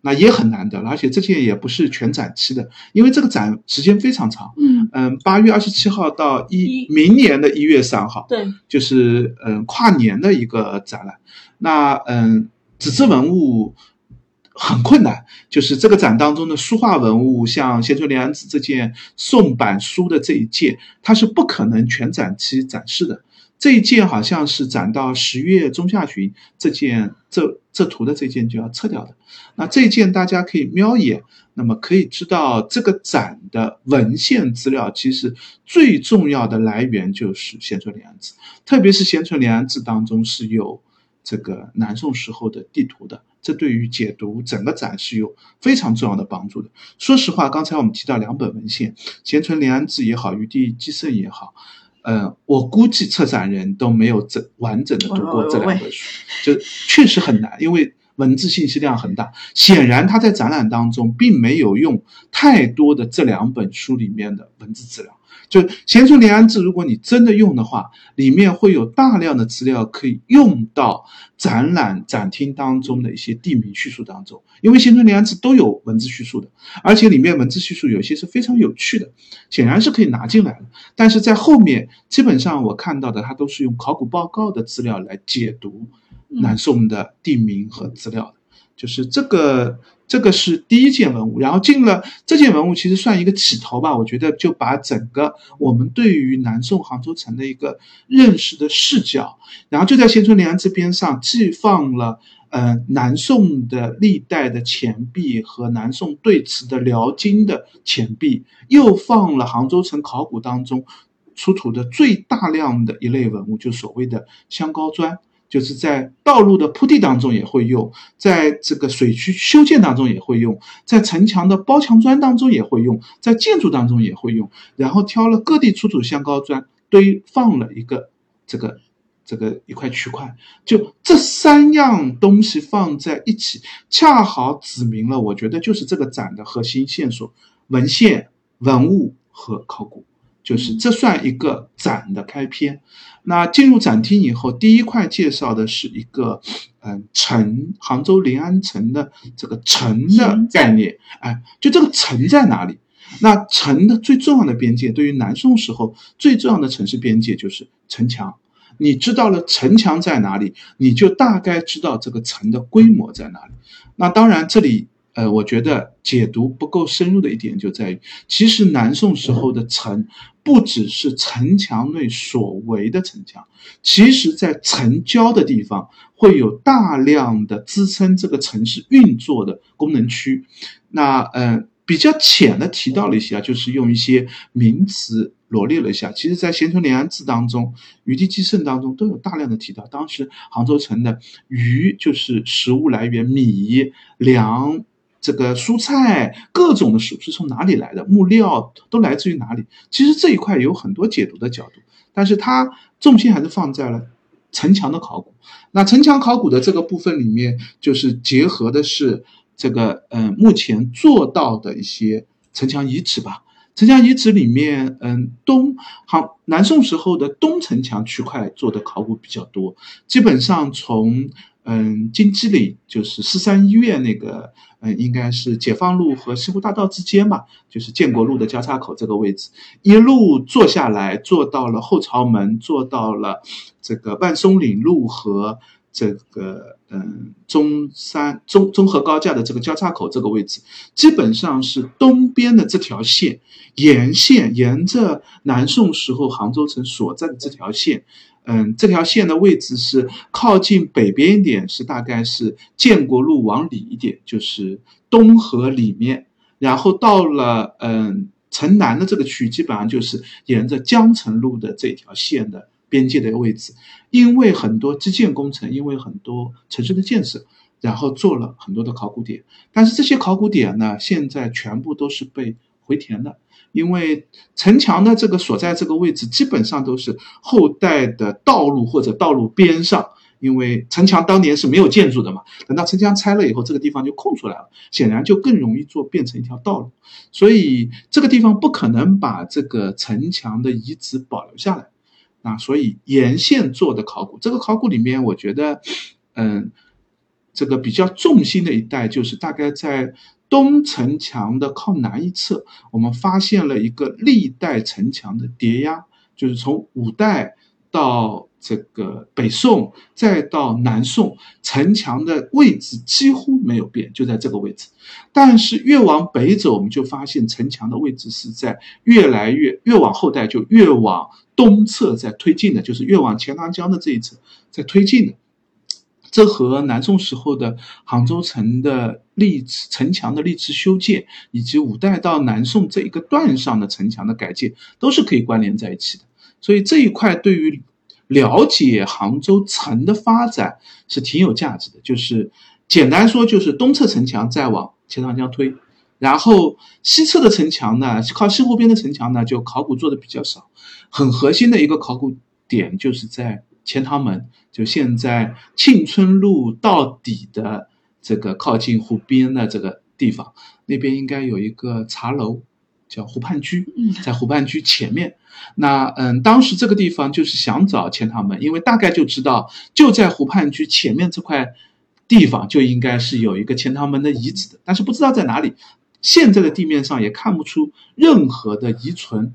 [SPEAKER 2] 那也很难得了，而且这件也不是全展期的，因为这个展时间非常长，嗯嗯，八月二十七号到一明年的一月三号，
[SPEAKER 1] 对，
[SPEAKER 2] 就是嗯跨年的一个展览，那嗯纸质文物。很困难，就是这个展当中的书画文物，像贤存临安子这件宋版书的这一件，它是不可能全展期展示的。这一件好像是展到十月中下旬，这件这这图的这件就要撤掉的。那这件大家可以瞄一眼，那么可以知道这个展的文献资料，其实最重要的来源就是贤存临安志，特别是贤存临安志当中是有这个南宋时候的地图的。这对于解读整个展是有非常重要的帮助的。说实话，刚才我们提到两本文献，贤存临安志也好，余地基圣也好，呃，我估计策展人都没有整完整的读过这两本书，就确实很难，因为文字信息量很大。显然他在展览当中并没有用太多的这两本书里面的文字资料。就贤存临安志，如果你真的用的话，里面会有大量的资料可以用到展览展厅当中的一些地名叙述当中，因为贤存临安志都有文字叙述的，而且里面文字叙述有些是非常有趣的，显然是可以拿进来的。但是在后面，基本上我看到的，它都是用考古报告的资料来解读南宋的地名和资料的，就是这个。这个是第一件文物，然后进了这件文物，其实算一个起头吧。我觉得就把整个我们对于南宋杭州城的一个认识的视角，然后就在贤存临安这边上，既放了呃南宋的历代的钱币和南宋对瓷的辽金的钱币，又放了杭州城考古当中出土的最大量的一类文物，就所谓的香膏砖。就是在道路的铺地当中也会用，在这个水渠修建当中也会用，在城墙的包墙砖当中也会用，在建筑当中也会用。然后挑了各地出土香膏砖，堆放了一个这个这个一块区块，就这三样东西放在一起，恰好指明了，我觉得就是这个展的核心线索：文献、文物和考古。就是这算一个展的开篇。那进入展厅以后，第一块介绍的是一个，嗯，城，杭州临安城的这个城的概念。哎，就这个城在哪里？那城的最重要的边界，对于南宋时候最重要的城市边界就是城墙。你知道了城墙在哪里，你就大概知道这个城的规模在哪里。那当然这里。呃，我觉得解读不够深入的一点就在于，其实南宋时候的城不只是城墙内所围的城墙，其实在城郊的地方会有大量的支撑这个城市运作的功能区。那呃，比较浅的提到了一些啊，就是用一些名词罗列了一下。其实，在《贤存临安志》当中，《余地基圣》当中都有大量的提到。当时杭州城的余就是食物来源，米粮。这个蔬菜各种的食物是从哪里来的？木料都来自于哪里？其实这一块有很多解读的角度，但是它重心还是放在了城墙的考古。那城墙考古的这个部分里面，就是结合的是这个嗯，目前做到的一些城墙遗址吧。城墙遗址里面，嗯，东好南宋时候的东城墙区块做的考古比较多，基本上从嗯，金鸡岭就是四三医院那个，嗯，应该是解放路和西湖大道之间吧，就是建国路的交叉口这个位置，一路坐下来，坐到了后朝门，坐到了这个万松岭路和这个嗯中山中中和高架的这个交叉口这个位置，基本上是东边的这条线沿线，沿着南宋时候杭州城所在的这条线。嗯，这条线的位置是靠近北边一点，是大概是建国路往里一点，就是东河里面。然后到了嗯城南的这个区，基本上就是沿着江城路的这条线的边界的位置。因为很多基建工程，因为很多城市的建设，然后做了很多的考古点。但是这些考古点呢，现在全部都是被回填的。因为城墙的这个所在这个位置，基本上都是后代的道路或者道路边上。因为城墙当年是没有建筑的嘛，等到城墙拆了以后，这个地方就空出来了，显然就更容易做变成一条道路。所以这个地方不可能把这个城墙的遗址保留下来。那所以沿线做的考古，这个考古里面，我觉得，嗯，这个比较重心的一带就是大概在。东城墙的靠南一侧，我们发现了一个历代城墙的叠压，就是从五代到这个北宋，再到南宋，城墙的位置几乎没有变，就在这个位置。但是越往北走，我们就发现城墙的位置是在越来越越往后代就越往东侧在推进的，就是越往钱塘江的这一侧在推进的。这和南宋时候的杭州城的历史城墙的历次修建，以及五代到南宋这一个段上的城墙的改建，都是可以关联在一起的。所以这一块对于了解杭州城的发展是挺有价值的。就是简单说，就是东侧城墙再往钱塘江推，然后西侧的城墙呢，靠西湖边的城墙呢，就考古做的比较少。很核心的一个考古点就是在。钱塘门就现在庆春路到底的这个靠近湖边的这个地方，那边应该有一个茶楼，叫湖畔居，在湖畔居前面。那嗯，当时这个地方就是想找钱塘门，因为大概就知道就在湖畔居前面这块地方就应该是有一个钱塘门的遗址的，但是不知道在哪里。现在的地面上也看不出任何的遗存。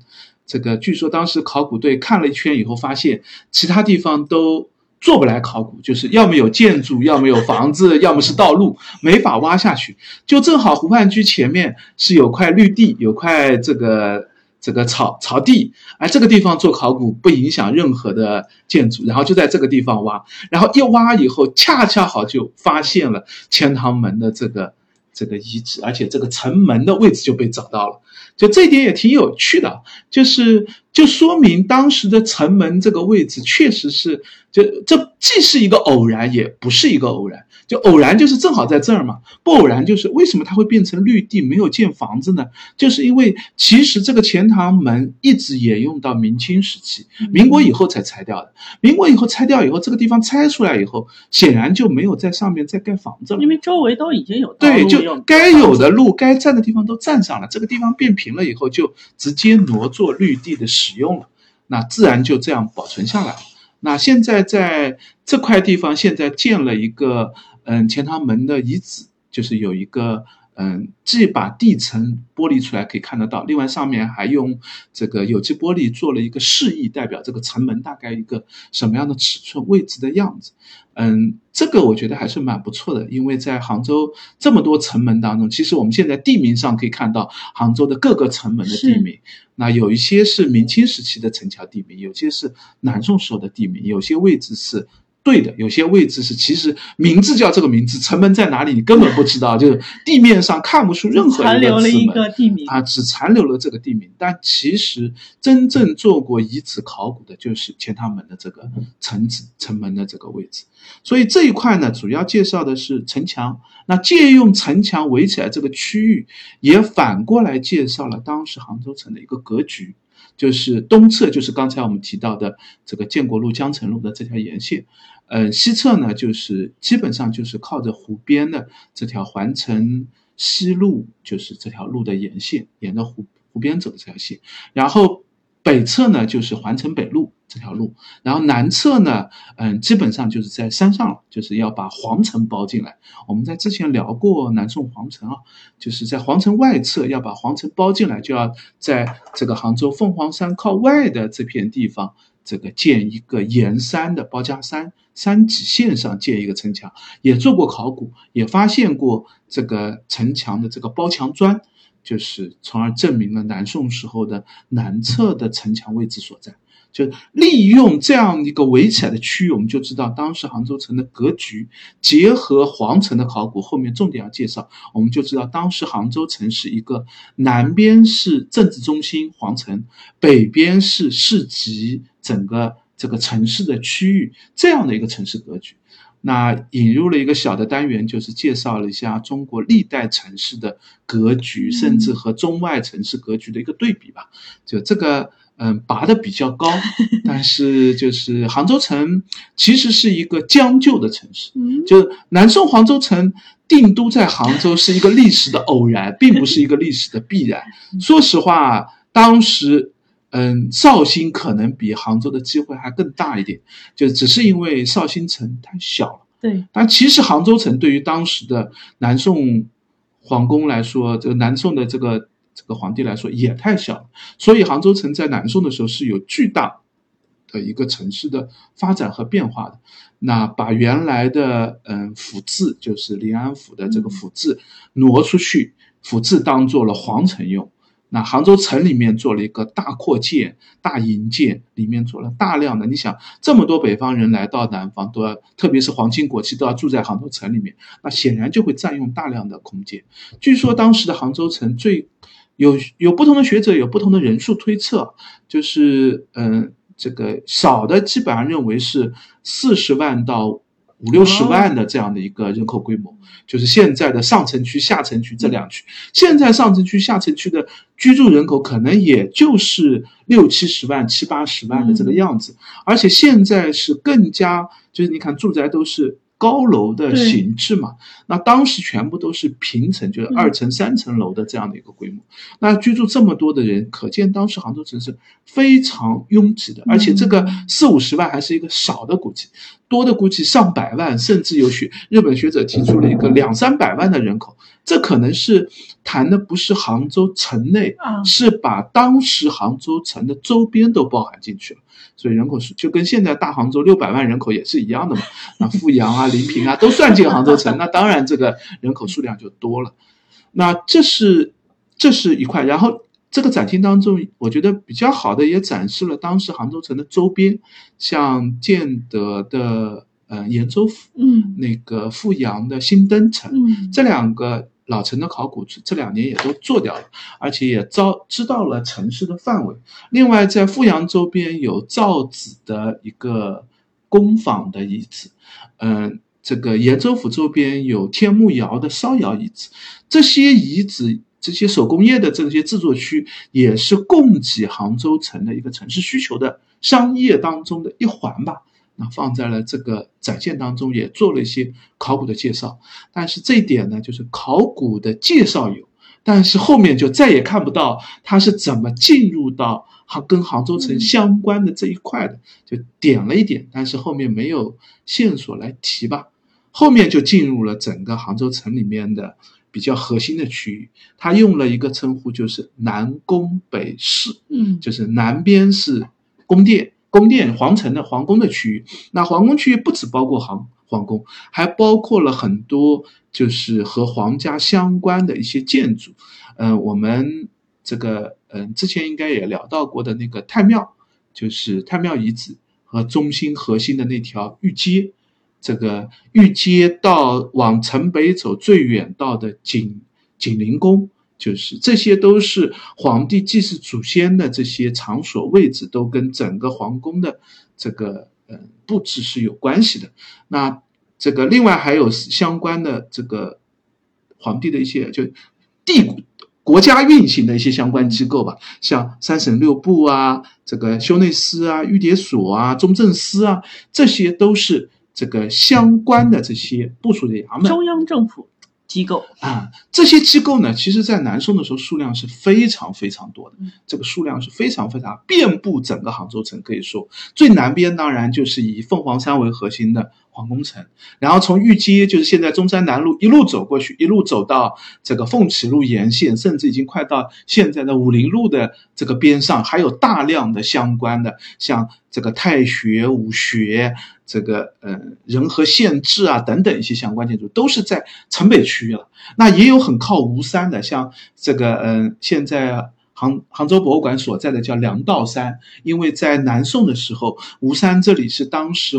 [SPEAKER 2] 这个据说当时考古队看了一圈以后，发现其他地方都做不来考古，就是要么有建筑，要么有房子，要么是道路，没法挖下去。就正好湖畔居前面是有块绿地，有块这个这个草草地，哎，这个地方做考古不影响任何的建筑，然后就在这个地方挖，然后一挖以后，恰恰好就发现了钱塘门的这个这个遗址，而且这个城门的位置就被找到了。就这一点也挺有趣的，就是就说明当时的城门这个位置确实是，就这既是一个偶然，也不是一个偶然。就偶然就是正好在这儿嘛，不偶然就是为什么它会变成绿地没有建房子呢？就是因为其实这个钱塘门一直沿用到明清时期，民国以后才拆掉的。民国以后拆掉以后，这个地方拆出来以后，显然就没有在上面再盖房子了，
[SPEAKER 1] 因为周围都已经有
[SPEAKER 2] 对，就该有的路、该占的地方都占上了，这个地方变平了以后，就直接挪作绿地的使用了，那自然就这样保存下来了。那现在在这块地方，现在建了一个。嗯，钱塘门的遗址就是有一个，嗯，既把地层剥离出来可以看得到，另外上面还用这个有机玻璃做了一个示意，代表这个城门大概一个什么样的尺寸、位置的样子。嗯，这个我觉得还是蛮不错的，因为在杭州这么多城门当中，其实我们现在地名上可以看到杭州的各个城门的地名，那有一些是明清时期的城墙地名，有些是南宋时候的地名，有些位置是。对的，有些位置是其实名字叫这个名字，城门在哪里你根本不知道，就是地面上看不出任何
[SPEAKER 1] 残留了一个地名
[SPEAKER 2] 啊，只残留了这个地名。但其实真正做过遗址考古的，就是钱塘门的这个城址、城门的这个位置。所以这一块呢，主要介绍的是城墙。那借用城墙围起来这个区域，也反过来介绍了当时杭州城的一个格局。就是东侧就是刚才我们提到的这个建国路、江城路的这条沿线，呃，西侧呢就是基本上就是靠着湖边的这条环城西路，就是这条路的沿线，沿着湖湖边走的这条线。然后北侧呢就是环城北路，这条路。然后南侧呢，嗯，基本上就是在山上了，就是要把皇城包进来。我们在之前聊过南宋皇城啊，就是在皇城外侧要把皇城包进来，就要在这个杭州凤凰山靠外的这片地方，这个建一个沿山的包夹山山脊线上建一个城墙。也做过考古，也发现过这个城墙的这个包墙砖。就是从而证明了南宋时候的南侧的城墙位置所在。就利用这样一个围起来的区域，我们就知道当时杭州城的格局。结合皇城的考古，后面重点要介绍，我们就知道当时杭州城是一个南边是政治中心皇城，北边是市集整个这个城市的区域这样的一个城市格局。那引入了一个小的单元，就是介绍了一下中国历代城市的格局，甚至和中外城市格局的一个对比吧。就这个，嗯，拔的比较高，但是就是杭州城其实是一个将就的城市。就南宋黄州城定都在杭州是一个历史的偶然，并不是一个历史的必然。说实话，当时。嗯，绍兴可能比杭州的机会还更大一点，就只是因为绍兴城太小了。
[SPEAKER 1] 对，
[SPEAKER 2] 但其实杭州城对于当时的南宋皇宫来说，这个南宋的这个这个皇帝来说也太小了，所以杭州城在南宋的时候是有巨大的一个城市的发展和变化的。那把原来的嗯府治，就是临安府的这个府治挪出去，府治当做了皇城用。那杭州城里面做了一个大扩建、大营建，里面做了大量的。你想，这么多北方人来到南方，都要，特别是皇亲国戚都要住在杭州城里面，那显然就会占用大量的空间。据说当时的杭州城最有有不同的学者有不同的人数推测，就是嗯，这个少的基本上认为是四十万到。五六十万的这样的一个人口规模，就是现在的上城区、下城区这两区。现在上城区、下城区的居住人口可能也就是六七十万、七八十万的这个样子，而且现在是更加，就是你看住宅都是。高楼的形制嘛，那当时全部都是平层，就是二层、三层楼的这样的一个规模。那居住这么多的人，可见当时杭州城是非常拥挤的。而且这个四五十万还是一个少的估计，多的估计上百万，甚至有学日本学者提出了一个两三百万的人口。这可能是谈的不是杭州城内，是把当时杭州城的周边都包含进去了。所以人口数就跟现在大杭州六百万人口也是一样的嘛，那富阳啊、临平啊都算进杭州城，那当然这个人口数量就多了。那这是这是一块，然后这个展厅当中，我觉得比较好的也展示了当时杭州城的周边，像建德的呃延州府，
[SPEAKER 1] 嗯，
[SPEAKER 2] 那个富阳的新登城，
[SPEAKER 1] 嗯，
[SPEAKER 2] 这两个。老城的考古这两年也都做掉了，而且也招知道了城市的范围。另外，在富阳周边有造纸的一个工坊的遗址，嗯，这个延州府周边有天目窑的烧窑遗址。这些遗址、这些手工业的这些制作区，也是供给杭州城的一个城市需求的商业当中的一环吧。那放在了这个展现当中，也做了一些考古的介绍。但是这一点呢，就是考古的介绍有，但是后面就再也看不到它是怎么进入到杭跟杭州城相关的这一块的。就点了一点，但是后面没有线索来提吧。后面就进入了整个杭州城里面的比较核心的区域。他用了一个称呼，就是南宫北市，
[SPEAKER 1] 嗯，
[SPEAKER 2] 就是南边是宫殿。宫殿、皇城的皇宫的区域，那皇宫区域不只包括皇皇宫，还包括了很多就是和皇家相关的一些建筑。嗯，我们这个嗯之前应该也聊到过的那个太庙，就是太庙遗址和中心核心的那条御街，这个御街到往城北走最远到的景景陵宫。就是这些都是皇帝祭祀祖先的这些场所位置，都跟整个皇宫的这个呃布置是有关系的。那这个另外还有相关的这个皇帝的一些就帝国家运行的一些相关机构吧，像三省六部啊，这个修内司啊、御典所啊、中正司啊，这些都是这个相关的这些部署的衙门。
[SPEAKER 1] 中央政府。机构。
[SPEAKER 2] 啊，这些机构呢，其实在南宋的时候数量是非常非常多的，这个数量是非常非常遍布整个杭州城，可以说最南边当然就是以凤凰山为核心的皇宫城，然后从御街就是现在中山南路一路走过去，一路走到这个凤起路沿线，甚至已经快到现在的武林路的这个边上，还有大量的相关的像这个太学、武学。这个呃仁和县志啊等等一些相关建筑都是在城北区域了。那也有很靠吴山的，像这个嗯，现在杭杭州博物馆所在的叫梁道山，因为在南宋的时候，吴山这里是当时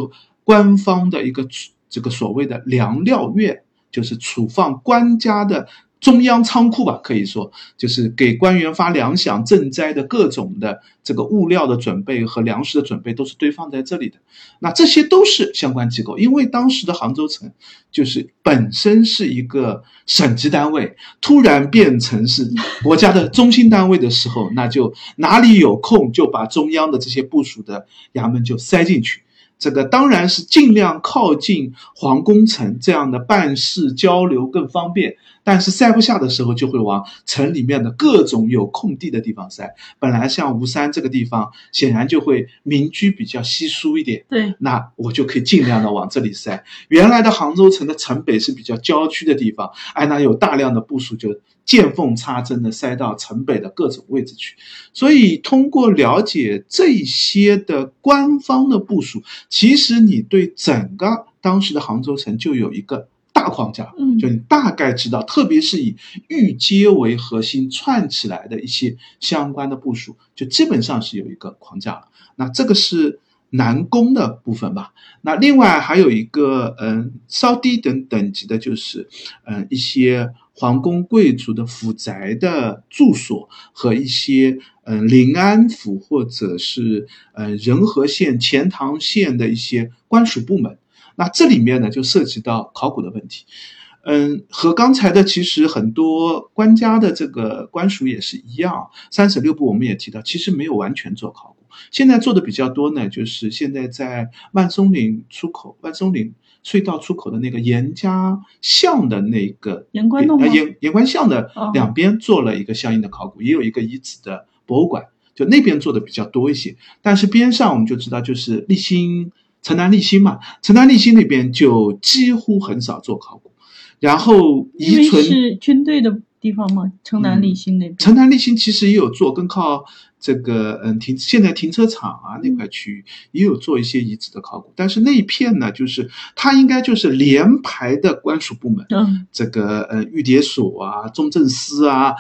[SPEAKER 2] 官方的一个这个所谓的粮料院，就是储放官家的。中央仓库吧，可以说就是给官员发粮饷赈灾的各种的这个物料的准备和粮食的准备都是堆放在这里的。那这些都是相关机构，因为当时的杭州城就是本身是一个省级单位，突然变成是国家的中心单位的时候，那就哪里有空就把中央的这些部署的衙门就塞进去。这个当然是尽量靠近皇宫城，这样的办事交流更方便。但是塞不下的时候，就会往城里面的各种有空地的地方塞。本来像吴山这个地方，显然就会民居比较稀疏一点。
[SPEAKER 1] 对，
[SPEAKER 2] 那我就可以尽量的往这里塞。原来的杭州城的城北是比较郊区的地方，哎，那有大量的部署，就见缝插针的塞到城北的各种位置去。所以，通过了解这些的官方的部署，其实你对整个当时的杭州城就有一个。大框架，
[SPEAKER 1] 嗯，
[SPEAKER 2] 就你大概知道，特别是以御街为核心串起来的一些相关的部署，就基本上是有一个框架了。那这个是南宫的部分吧？那另外还有一个，嗯，稍低等等级的，就是嗯一些皇宫贵族的府宅的住所和一些嗯临安府或者是嗯仁和县钱塘县的一些官署部门。那这里面呢，就涉及到考古的问题，嗯，和刚才的其实很多官家的这个官署也是一样。三省六部我们也提到，其实没有完全做考古，现在做的比较多呢，就是现在在万松岭出口、万松岭隧道出口的那个严家巷的那个
[SPEAKER 1] 严关洞
[SPEAKER 2] 严严官巷的两边做了一个相应的考古，也有一个遗址的博物馆，就那边做的比较多一些。但是边上我们就知道，就是立新。城南立新嘛，城南立新那边就几乎很少做考古，然后遗存
[SPEAKER 1] 是军队的地方吗？城南立新那边，
[SPEAKER 2] 城南立新其实也有做，更靠这个嗯停现在停车场啊那块区域也有做一些遗址的考古，但是那一片呢，就是它应该就是连排的官署部门，
[SPEAKER 1] 嗯，
[SPEAKER 2] 这个呃御蝶所啊、中正司啊。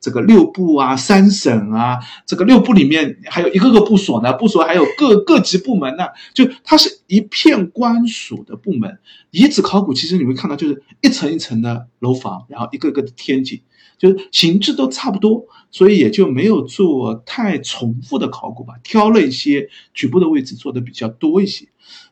[SPEAKER 2] 这个六部啊，三省啊，这个六部里面还有一个个部所呢，部所还有各各级部门呢，就它是一片官署的部门。遗址考古其实你会看到，就是一层一层的楼房，然后一个个的天井，就是形制都差不多，所以也就没有做太重复的考古吧，挑了一些局部的位置做的比较多一些。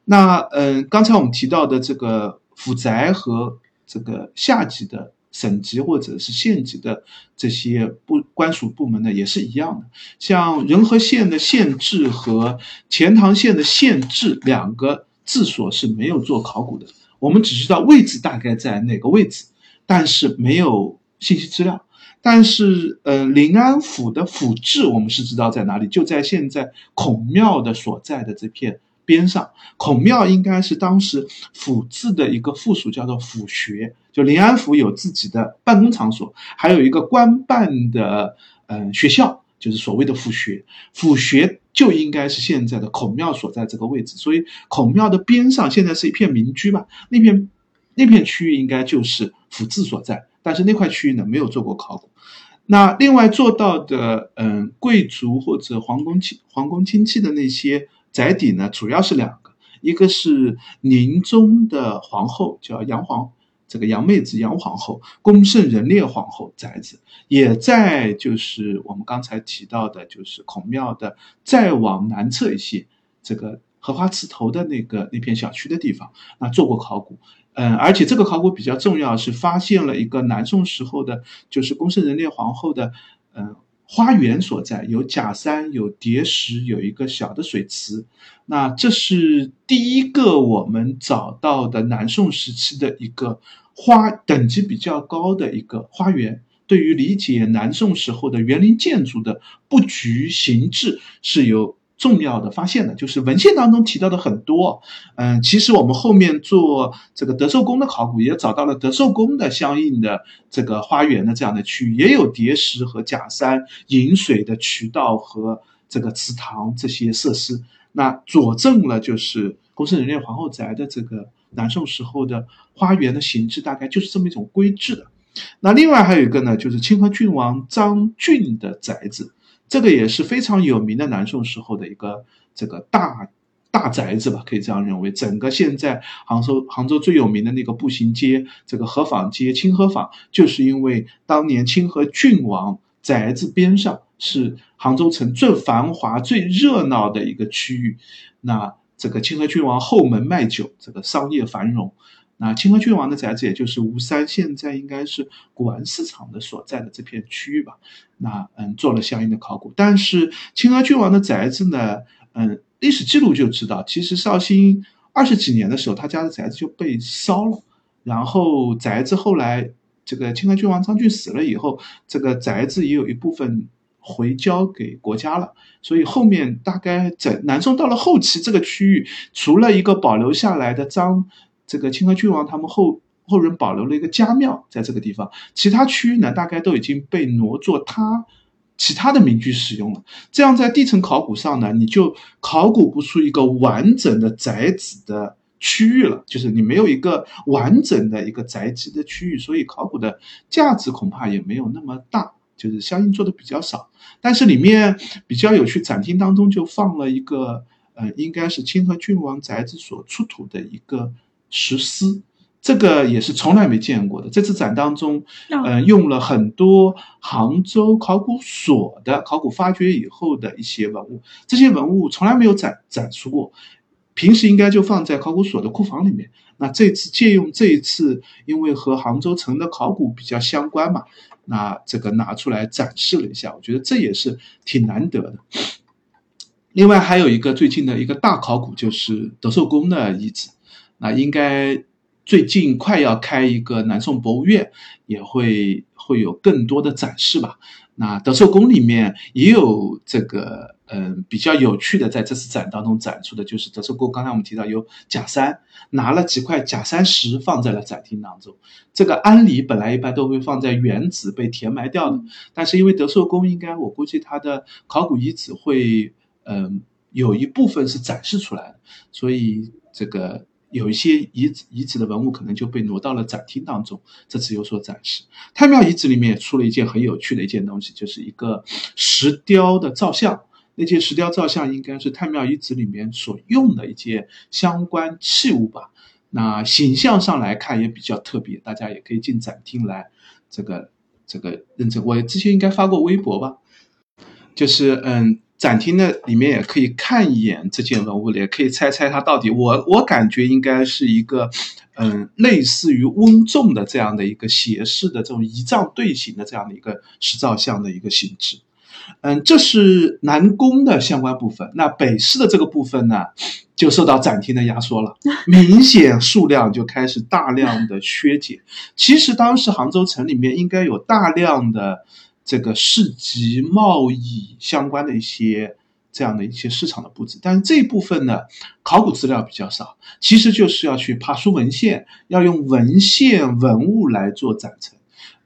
[SPEAKER 2] 那嗯，刚才我们提到的这个府宅和这个下级的。省级或者是县级的这些部官署部门呢，也是一样的。像仁和县的县治和钱塘县的县治两个治所是没有做考古的，我们只知道位置大概在哪个位置，但是没有信息资料。但是，呃，临安府的府治我们是知道在哪里，就在现在孔庙的所在的这片。边上孔庙应该是当时府治的一个附属，叫做府学。就临安府有自己的办公场所，还有一个官办的嗯学校，就是所谓的府学。府学就应该是现在的孔庙所在这个位置，所以孔庙的边上现在是一片民居吧？那片那片区域应该就是府治所在，但是那块区域呢没有做过考古。那另外做到的嗯贵族或者皇宫亲皇宫亲戚的那些。宅邸呢，主要是两个，一个是宁宗的皇后，叫杨皇，这个杨妹子杨皇后，恭圣仁烈皇后宅子，也在就是我们刚才提到的，就是孔庙的再往南侧一些，这个荷花池头的那个那片小区的地方，那做过考古，嗯，而且这个考古比较重要，是发现了一个南宋时候的，就是恭圣仁烈皇后的，嗯。花园所在有假山，有叠石，有一个小的水池。那这是第一个我们找到的南宋时期的一个花等级比较高的一个花园，对于理解南宋时候的园林建筑的布局形制是有重要的发现的。就是文献当中提到的很多，嗯，其实我们后面做这个德寿宫的考古，也找到了德寿宫的相应的这个花园的这样的区域，也有叠石和假山引水的渠道和这个祠堂这些设施，那佐证了就是宫圣人烈皇后宅的这个。南宋时候的花园的形制大概就是这么一种规制的。那另外还有一个呢，就是清河郡王张俊的宅子，这个也是非常有名的南宋时候的一个这个大大宅子吧，可以这样认为。整个现在杭州杭州最有名的那个步行街，这个河坊街、清河坊，就是因为当年清河郡王宅子边上是杭州城最繁华、最热闹的一个区域。那这个清河郡王后门卖酒，这个商业繁荣。那清河郡王的宅子，也就是吴山现在应该是古玩市场的所在的这片区域吧。那嗯，做了相应的考古。但是清河郡王的宅子呢，嗯，历史记录就知道，其实绍兴二十几年的时候，他家的宅子就被烧了。然后宅子后来，这个清河郡王张俊死了以后，这个宅子也有一部分。回交给国家了，所以后面大概在南宋到了后期，这个区域除了一个保留下来的张这个清河郡王他们后后人保留了一个家庙在这个地方，其他区域呢大概都已经被挪作他其他的民居使用了。这样在地层考古上呢，你就考古不出一个完整的宅子的区域了，就是你没有一个完整的一个宅基的区域，所以考古的价值恐怕也没有那么大。就是相应做的比较少，但是里面比较有趣，展厅当中就放了一个，呃，应该是清河郡王宅子所出土的一个石狮，这个也是从来没见过的。这次展当中，呃，用了很多杭州考古所的考古发掘以后的一些文物，这些文物从来没有展展出过，平时应该就放在考古所的库房里面。那这次借用这一次，因为和杭州城的考古比较相关嘛。那这个拿出来展示了一下，我觉得这也是挺难得的。另外还有一个最近的一个大考古，就是德寿宫的遗址。那应该最近快要开一个南宋博物院，也会会有更多的展示吧。那德寿宫里面也有这个。嗯，比较有趣的，在这次展当中展出的就是德寿宫。刚才我们提到有假山，拿了几块假山石放在了展厅当中。这个安理本来一般都会放在原址被填埋掉的，但是因为德寿宫应该我估计它的考古遗址会，嗯，有一部分是展示出来的，所以这个。有一些遗址遗址的文物可能就被挪到了展厅当中，这次有所展示。太庙遗址里面也出了一件很有趣的一件东西，就是一个石雕的造像。那件石雕造像应该是太庙遗址里面所用的一件相关器物吧？那形象上来看也比较特别，大家也可以进展厅来这个这个认证。我之前应该发过微博吧？就是嗯。展厅的里面也可以看一眼这件文物，也可以猜猜它到底。我我感觉应该是一个，嗯，类似于翁仲的这样的一个斜式的这种仪仗队形的这样的一个石造像的一个形制。嗯，这是南宫的相关部分。那北市的这个部分呢，就受到展厅的压缩了，明显数量就开始大量的削减。其实当时杭州城里面应该有大量的。这个市集贸易相关的一些这样的一些市场的布置，但是这一部分呢，考古资料比较少，其实就是要去爬书文献，要用文献文物来做展陈。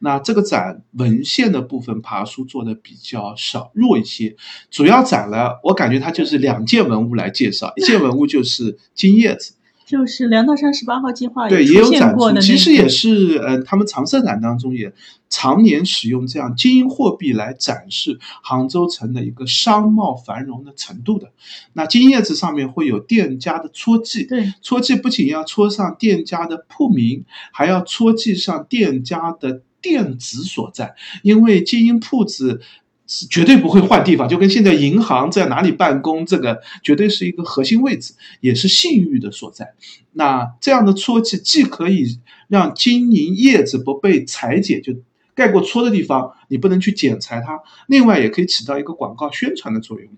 [SPEAKER 2] 那这个展文献的部分爬书做的比较少弱一些，主要展了，我感觉它就是两件文物来介绍，一件文物就是金叶子。
[SPEAKER 1] 就是梁道山十八号计划
[SPEAKER 2] 对也有展出，其实也是呃，他们常设展当中也常年使用这样金银货币来展示杭州城的一个商贸繁荣的程度的。那金叶子上面会有店家的戳记，
[SPEAKER 1] 对，
[SPEAKER 2] 戳记不仅要戳上店家的铺名，还要戳记上店家的店址所在，因为金银铺子。绝对不会换地方，就跟现在银行在哪里办公，这个绝对是一个核心位置，也是信誉的所在。那这样的戳记既可以让金银叶子不被裁剪，就盖过戳的地方，你不能去剪裁它。另外，也可以起到一个广告宣传的作用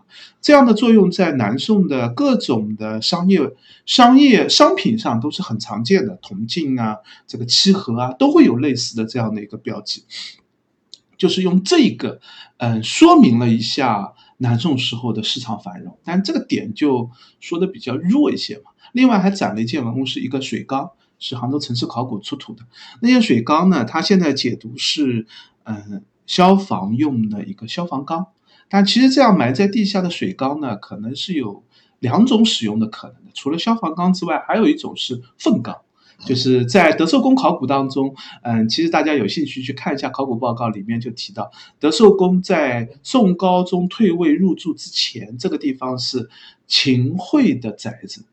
[SPEAKER 2] 这样的作用在南宋的各种的商业、商业商品上都是很常见的，铜镜啊，这个漆盒啊，都会有类似的这样的一个标记。就是用这个，嗯，说明了一下南宋时候的市场繁荣，但这个点就说的比较弱一些嘛。另外还展了一件文物，是一个水缸。是杭州城市考古出土的那些水缸呢？它现在解读是，嗯，消防用的一个消防缸。但其实这样埋在地下的水缸呢，可能是有两种使用的可能的。除了消防缸之外，还有一种是粪缸。就是在德寿宫考古当中，嗯，其实大家有兴趣去看一下考古报告，里面就提到德寿宫在宋高宗退位入住之前，这个地方是秦桧的宅子。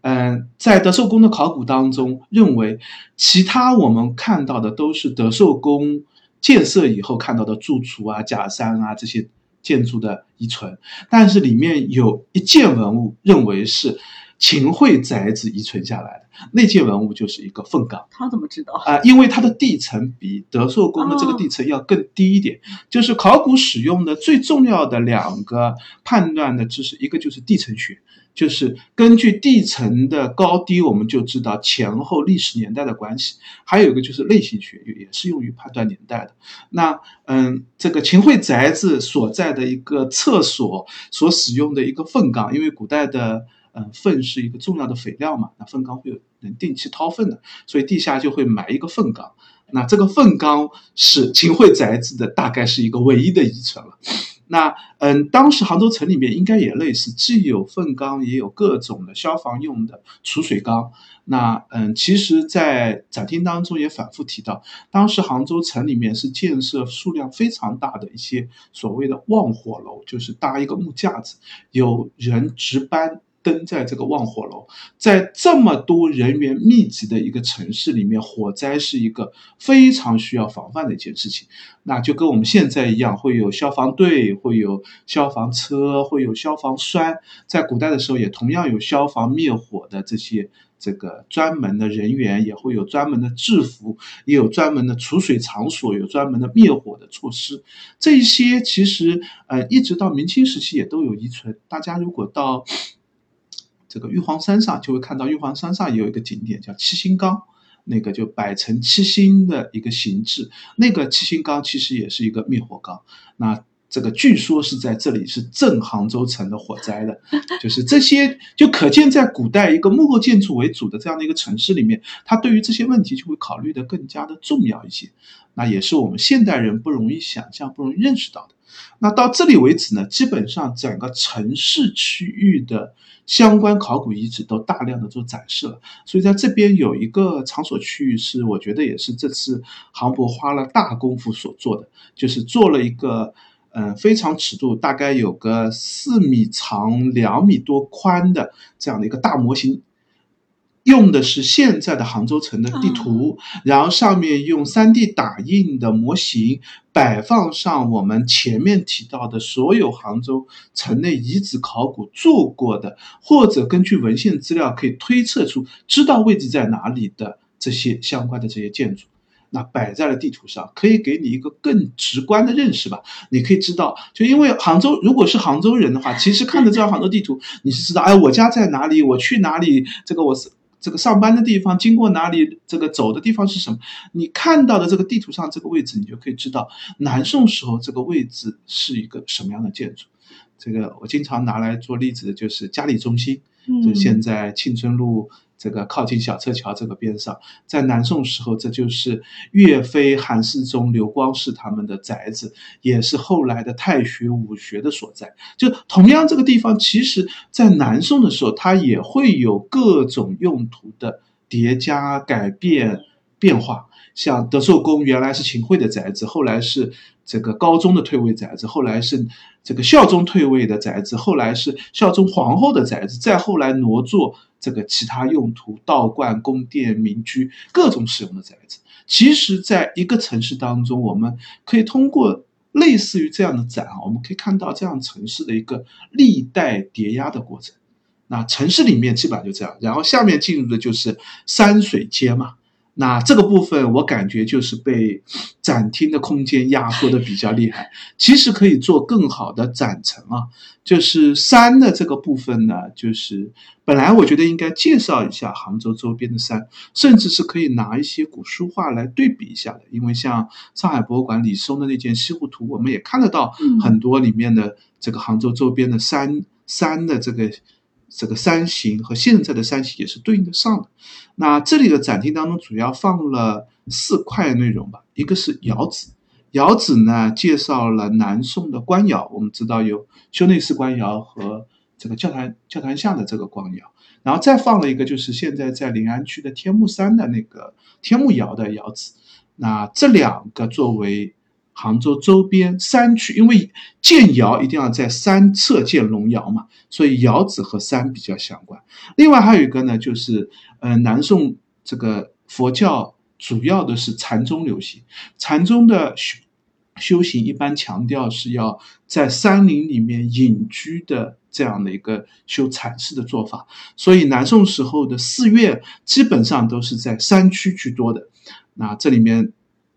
[SPEAKER 2] 嗯，在德寿宫的考古当中，认为其他我们看到的都是德寿宫建设以后看到的住处啊、假山啊这些建筑的遗存，但是里面有一件文物，认为是秦桧宅子遗存下来的。那件文物就是一个粪缸。
[SPEAKER 1] 他怎么知道
[SPEAKER 2] 啊？因为它的地层比德寿宫的这个地层要更低一点。就是考古使用的最重要的两个判断的知识，一个就是地层学。就是根据地层的高低，我们就知道前后历史年代的关系。还有一个就是类型学，也是用于判断年代的。那嗯，这个秦桧宅子所在的一个厕所所使用的一个粪缸，因为古代的嗯粪是一个重要的肥料嘛，那粪缸会有人定期掏粪的，所以地下就会埋一个粪缸。那这个粪缸是秦桧宅子的，大概是一个唯一的遗存了。那嗯，当时杭州城里面应该也类似，既有粪缸，也有各种的消防用的储水缸。那嗯，其实，在展厅当中也反复提到，当时杭州城里面是建设数量非常大的一些所谓的望火楼，就是搭一个木架子，有人值班。登在这个望火楼，在这么多人员密集的一个城市里面，火灾是一个非常需要防范的一件事情。那就跟我们现在一样，会有消防队，会有消防车，会有消防栓。在古代的时候，也同样有消防灭火的这些这个专门的人员，也会有专门的制服，也有专门的储水场所，有专门的灭火的措施。这些其实呃，一直到明清时期也都有遗存。大家如果到这个玉皇山上就会看到，玉皇山上也有一个景点叫七星缸，那个就摆成七星的一个形制。那个七星缸其实也是一个灭火缸。那这个据说是在这里是镇杭州城的火灾的，就是这些就可见在古代一个木构建筑为主的这样的一个城市里面，它对于这些问题就会考虑的更加的重要一些。那也是我们现代人不容易想象、不容易认识到的。那到这里为止呢，基本上整个城市区域的。相关考古遗址都大量的做展示了，所以在这边有一个场所区域是我觉得也是这次杭博花了大功夫所做的，就是做了一个嗯非常尺度大概有个四米长两米多宽的这样的一个大模型。用的是现在的杭州城的地图，然后上面用 3D 打印的模型摆放上我们前面提到的所有杭州城内遗址考古做过的，或者根据文献资料可以推测出知道位置在哪里的这些相关的这些建筑，那摆在了地图上，可以给你一个更直观的认识吧。你可以知道，就因为杭州如果是杭州人的话，其实看着这张杭州地图，你是知道，哎，我家在哪里，我去哪里，这个我是。这个上班的地方，经过哪里？这个走的地方是什么？你看到的这个地图上这个位置，你就可以知道南宋时候这个位置是一个什么样的建筑。这个我经常拿来做例子的就是嘉里中心，就现在庆春路。这个靠近小车桥这个边上，在南宋时候，这就是岳飞、韩世忠、刘光世他们的宅子，也是后来的太学、武学的所在。就同样这个地方，其实在南宋的时候，它也会有各种用途的叠加、改变、变化。像德寿宫原来是秦桧的宅子，后来是这个高宗的退位宅子，后来是这个孝宗退位的宅子，后来是孝宗皇后的宅子，再后来挪作。这个其他用途，道观、宫殿、民居，各种使用的宅子，其实，在一个城市当中，我们可以通过类似于这样的展啊，我们可以看到这样城市的一个历代叠压的过程。那城市里面基本上就这样，然后下面进入的就是山水街嘛。那这个部分我感觉就是被展厅的空间压缩的比较厉害。其实可以做更好的展陈啊，就是山的这个部分呢，就是本来我觉得应该介绍一下杭州周边的山，甚至是可以拿一些古书画来对比一下的。因为像上海博物馆李松的那件西湖图，我们也看得到很多里面的这个杭州周边的山山的这个。这个山形和现在的山形也是对应得上的。那这里的展厅当中主要放了四块内容吧，一个是窑址，窑址呢介绍了南宋的官窑，我们知道有修内式官窑和这个教堂教堂下的这个官窑，然后再放了一个就是现在在临安区的天目山的那个天目窑的窑址，那这两个作为。杭州周边山区，因为建窑一定要在山侧建龙窑嘛，所以窑址和山比较相关。另外还有一个呢，就是呃，南宋这个佛教主要的是禅宗流行，禅宗的修修行一般强调是要在山林里面隐居的这样的一个修禅式的做法，所以南宋时候的寺院基本上都是在山区居多的。那这里面。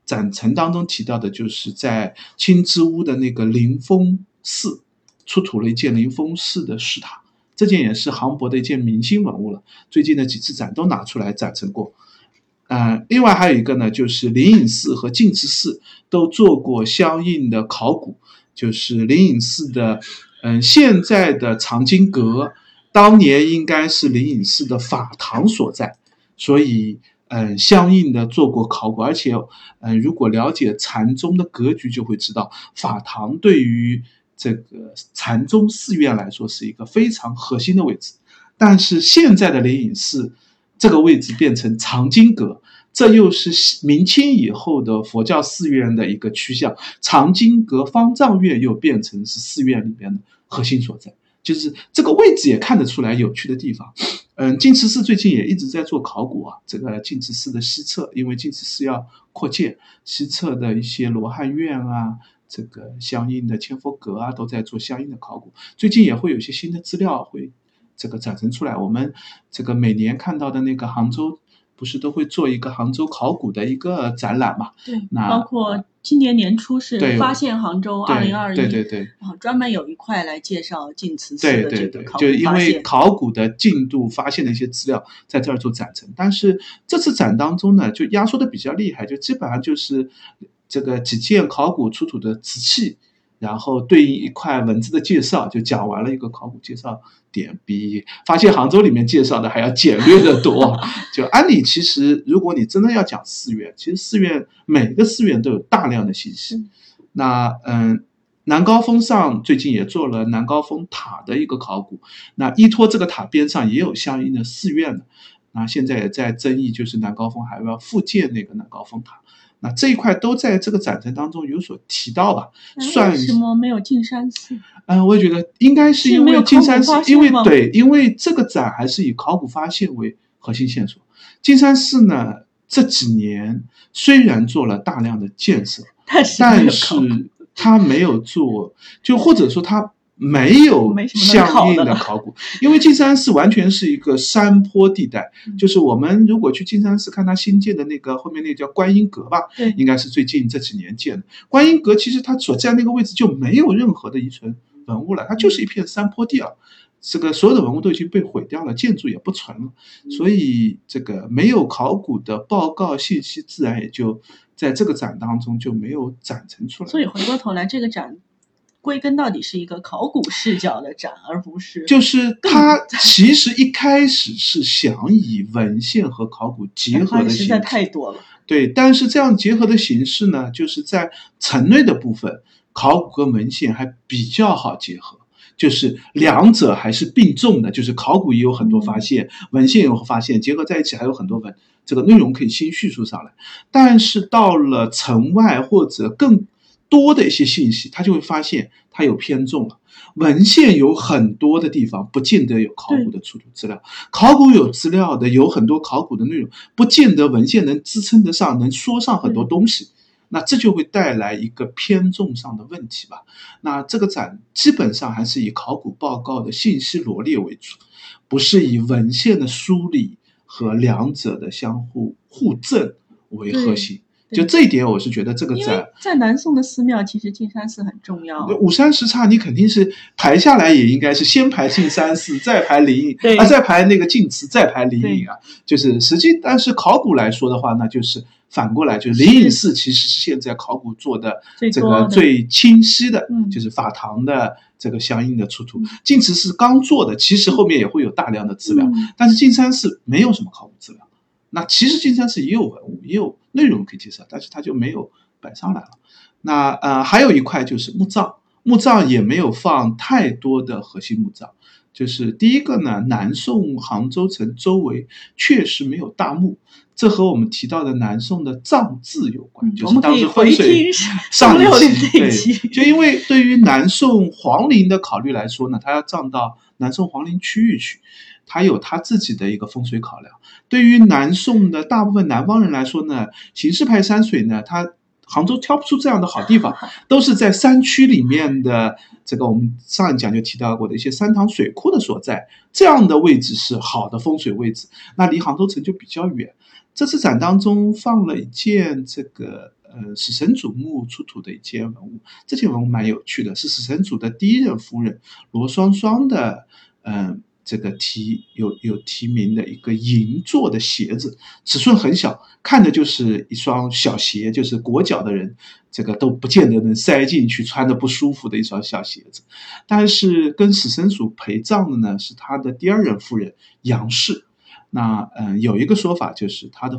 [SPEAKER 2] 展陈当中提到的，就是在青之屋的那个灵峰寺出土了一件灵峰寺的石塔，这件也是杭博的一件明星文物了。最近的几次展都拿出来展陈过。嗯，另外还有一个呢，就是灵隐寺和净慈寺都做过相应的考古，就是灵隐寺的，嗯，现在的藏经阁当年应该是灵隐寺的法堂所在，所以。嗯，相应的做过考古，而且，嗯，如果了解禅宗的格局，就会知道法堂对于这个禅宗寺院来说是一个非常核心的位置。但是现在的灵隐寺这个位置变成藏经阁，这又是明清以后的佛教寺院的一个趋向。藏经阁方丈院又变成是寺院里面的核心所在。就是这个位置也看得出来有趣的地方，嗯，净慈寺最近也一直在做考古啊。这个净慈寺的西侧，因为净慈寺要扩建，西侧的一些罗汉院啊，这个相应的千佛阁啊，都在做相应的考古。最近也会有一些新的资料会这个展陈出来。我们这个每年看到的那个杭州。不是都会做一个杭州考古的一个展览嘛？
[SPEAKER 1] 对，那包括今年年初是发现杭州二零二一，
[SPEAKER 2] 对对对，
[SPEAKER 1] 然后专门有一块来介绍晋祠寺
[SPEAKER 2] 的这个考古就因为考古的进度发现的一些资料在这儿做展陈，但是这次展当中呢，就压缩的比较厉害，就基本上就是这个几件考古出土的瓷器。然后对应一块文字的介绍，就讲完了一个考古介绍点，比发现杭州里面介绍的还要简略的多。就按理，其实如果你真的要讲寺院，其实寺院每个寺院都有大量的信息。那嗯，南高峰上最近也做了南高峰塔的一个考古，那依托这个塔边上也有相应的寺院的。那现在也在争议，就是南高峰还要复建那个南高峰塔。那这一块都在这个展陈当中有所提到吧？算
[SPEAKER 1] 什么没有进山寺？
[SPEAKER 2] 嗯，我也觉得应该是因为进山寺，因为对，因为这个展还是以考古发现为核心线索。进山寺呢，这几年虽然做了大量的建设，但是它没有做，就或者说他。没有相应的考古，因为径山寺完全是一个山坡地带。就是我们如果去径山寺看它新建的那个后面那个叫观音阁吧，应该是最近这几年建的。观音阁其实它所在那个位置就没有任何的遗存文物了，它就是一片山坡地了。这个所有的文物都已经被毁掉了，建筑也不存了，所以这个没有考古的报告信息，自然也就在这个展当中就没有展陈出来。
[SPEAKER 1] 所以回过头来，这个展。归根到底是一个考古视角的展，而不是
[SPEAKER 2] 就是它 其实一开始是想以文献和考古结合的形式，
[SPEAKER 1] 太多了。
[SPEAKER 2] 对，但是这样结合的形式呢，就是在城内的部分，考古和文献还比较好结合，就是两者还是并重的，就是考古也有很多发现，文献有发现，结合在一起还有很多文这个内容可以新叙述上来。但是到了城外或者更。多的一些信息，他就会发现他有偏重了。文献有很多的地方不见得有考古的出土资料，考古有资料的有很多考古的内容，不见得文献能支撑得上，能说上很多东西。那这就会带来一个偏重上的问题吧。那这个展基本上还是以考古报告的信息罗列为主，不是以文献的梳理和两者的相互互证为核心。就这一点，我是觉得这个在
[SPEAKER 1] 在南宋的寺庙，其实进山寺很重要。
[SPEAKER 2] 五山十刹，你肯定是排下来，也应该是先排进山寺，再排灵
[SPEAKER 1] 隐，
[SPEAKER 2] 啊，再排那个净慈，再排灵隐啊。就是实际，但是考古来说的话，那就是反过来，就是灵隐寺其实是现在考古做的这个最清晰的，就是法堂的这个相应的出土。净慈寺刚做的，其实后面也会有大量的资料，但是净山寺没有什么考古资料。那其实金山寺也有文物，也有内容可以介绍，但是它就没有摆上来了。那呃，还有一块就是墓葬，墓葬也没有放太多的核心墓葬。就是第一个呢，南宋杭州城周围确实没有大墓，这和我们提到的南宋的葬制有关。就是当时风水上一期，对，就因为对于南宋皇陵的考虑来说呢，它要葬到南宋皇陵区域去。他有他自己的一个风水考量。对于南宋的大部分南方人来说呢，形式派山水呢，他杭州挑不出这样的好地方，都是在山区里面的这个我们上一讲就提到过的一些山塘水库的所在，这样的位置是好的风水位置。那离杭州城就比较远。这次展当中放了一件这个呃死神祖墓出土的一件文物，这件文物蛮有趣的，是死神祖的第一任夫人罗双双的嗯。这个题有有题名的一个银做的鞋子，尺寸很小，看的就是一双小鞋，就是裹脚的人这个都不见得能塞进去，穿着不舒服的一双小鞋子。但是跟死神鼠陪葬的呢是他的第二任夫人杨氏。那嗯，有一个说法就是他的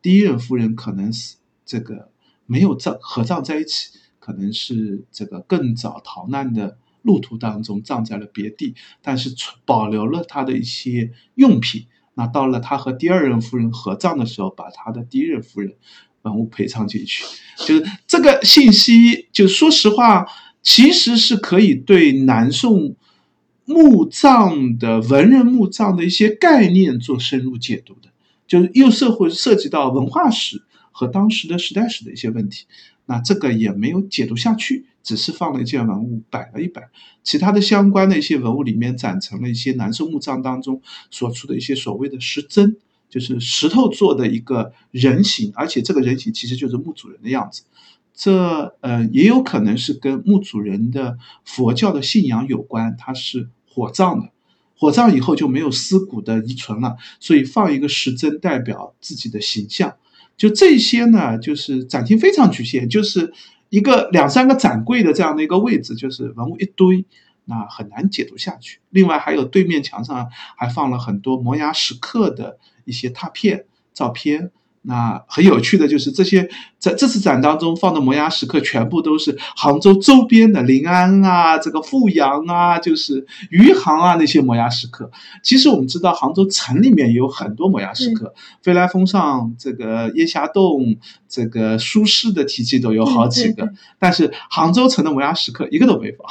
[SPEAKER 2] 第一任夫人可能是这个没有葬合葬在一起，可能是这个更早逃难的。路途当中葬在了别地，但是保留了他的一些用品。那到了他和第二任夫人合葬的时候，把他的第一任夫人文物陪葬进去。就是这个信息，就说实话，其实是可以对南宋墓葬的文人墓葬的一些概念做深入解读的。就是又社会涉及到文化史和当时的时代史的一些问题。那这个也没有解读下去，只是放了一件文物摆了一摆，其他的相关的一些文物里面展成了一些南宋墓葬当中所出的一些所谓的石真，就是石头做的一个人形，而且这个人形其实就是墓主人的样子。这呃也有可能是跟墓主人的佛教的信仰有关，他是火葬的，火葬以后就没有尸骨的遗存了，所以放一个石真代表自己的形象。就这些呢，就是展厅非常局限，就是一个两三个展柜的这样的一个位置，就是文物一堆，那很难解读下去。另外还有对面墙上还放了很多摩崖石刻的一些拓片照片。那很有趣的就是这些，在这次展当中放的摩崖石刻，全部都是杭州周边的临安啊、这个富阳啊、就是余杭啊那些摩崖石刻。其实我们知道，杭州城里面也有很多摩崖石刻，飞来峰上这个烟霞洞、这个苏轼的题记都有好几个，但是杭州城的摩崖石刻一个都没放。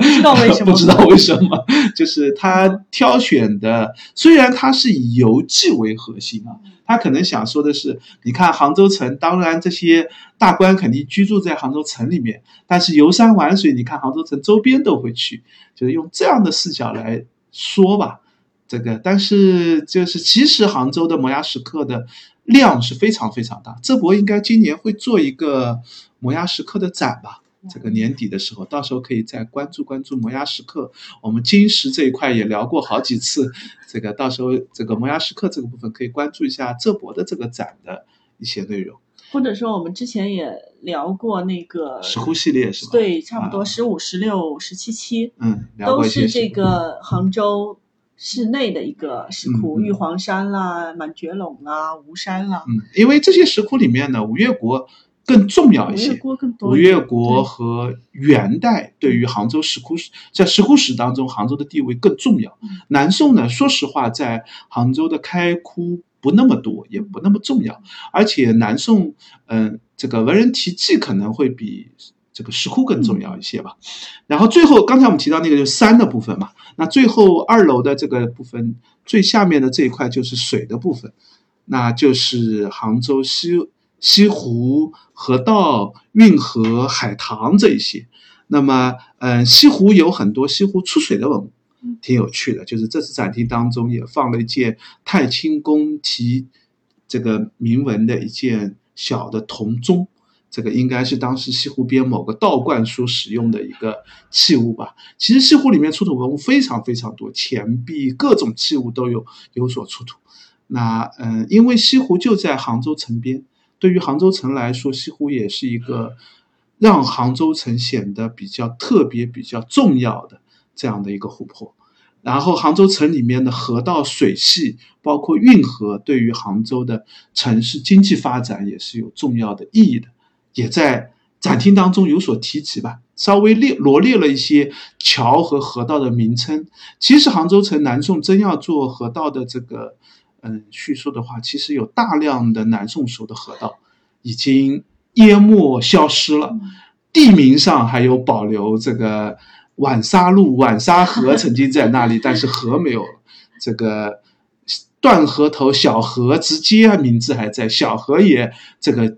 [SPEAKER 1] 不知道为什么？
[SPEAKER 2] 不知道为什么？就是他挑选的，虽然他是以游记为核心啊。他可能想说的是，你看杭州城，当然这些大官肯定居住在杭州城里面，但是游山玩水，你看杭州城周边都会去，就是用这样的视角来说吧。这个，但是就是其实杭州的摩崖石刻的量是非常非常大，浙博应该今年会做一个摩崖石刻的展吧。这个年底的时候，到时候可以再关注关注摩崖石刻。我们金石这一块也聊过好几次，这个到时候这个摩崖石刻这个部分可以关注一下浙博的这个展的一些内容。
[SPEAKER 1] 或者说，我们之前也聊过那个
[SPEAKER 2] 石窟系列是吧？
[SPEAKER 1] 对，差不多十五、十六、十七期，
[SPEAKER 2] 嗯，
[SPEAKER 1] 都是这个杭州市内的一个石窟，玉皇山啦、满觉陇啦、吴山啦。
[SPEAKER 2] 嗯，因为这些石窟里面呢，吴越国。更重要一些，吴越国和元代对于杭州石窟史，在石窟史当中，杭州的地位更重要。南宋呢，说实话，在杭州的开窟不那么多，也不那么重要。而且南宋，嗯，这个文人题记可能会比这个石窟更重要一些吧。然后最后，刚才我们提到那个就是山的部分嘛，那最后二楼的这个部分最下面的这一块就是水的部分，那就是杭州西。西湖、河道、运河、海棠这一些，那么，嗯，西湖有很多西湖出水的文物，挺有趣的。就是这次展厅当中也放了一件太清宫题这个铭文的一件小的铜钟。这个应该是当时西湖边某个道观所使用的一个器物吧。其实西湖里面出土文物非常非常多，钱币各种器物都有有所出土。那嗯，因为西湖就在杭州城边，对于杭州城来说，西湖也是一个让杭州城显得比较特别、比较重要的这样的一个湖泊。然后杭州城里面的河道水系，包括运河，对于杭州的城市经济发展也是有重要的意义的。也在展厅当中有所提及吧，稍微列罗列了一些桥和河道的名称。其实杭州城南宋真要做河道的这个嗯叙述的话，其实有大量的南宋时候的河道已经淹没消失了，地名上还有保留这个晚沙路、晚沙河曾经在那里，但是河没有了。这个断河头小河直接名字还在，小河也这个。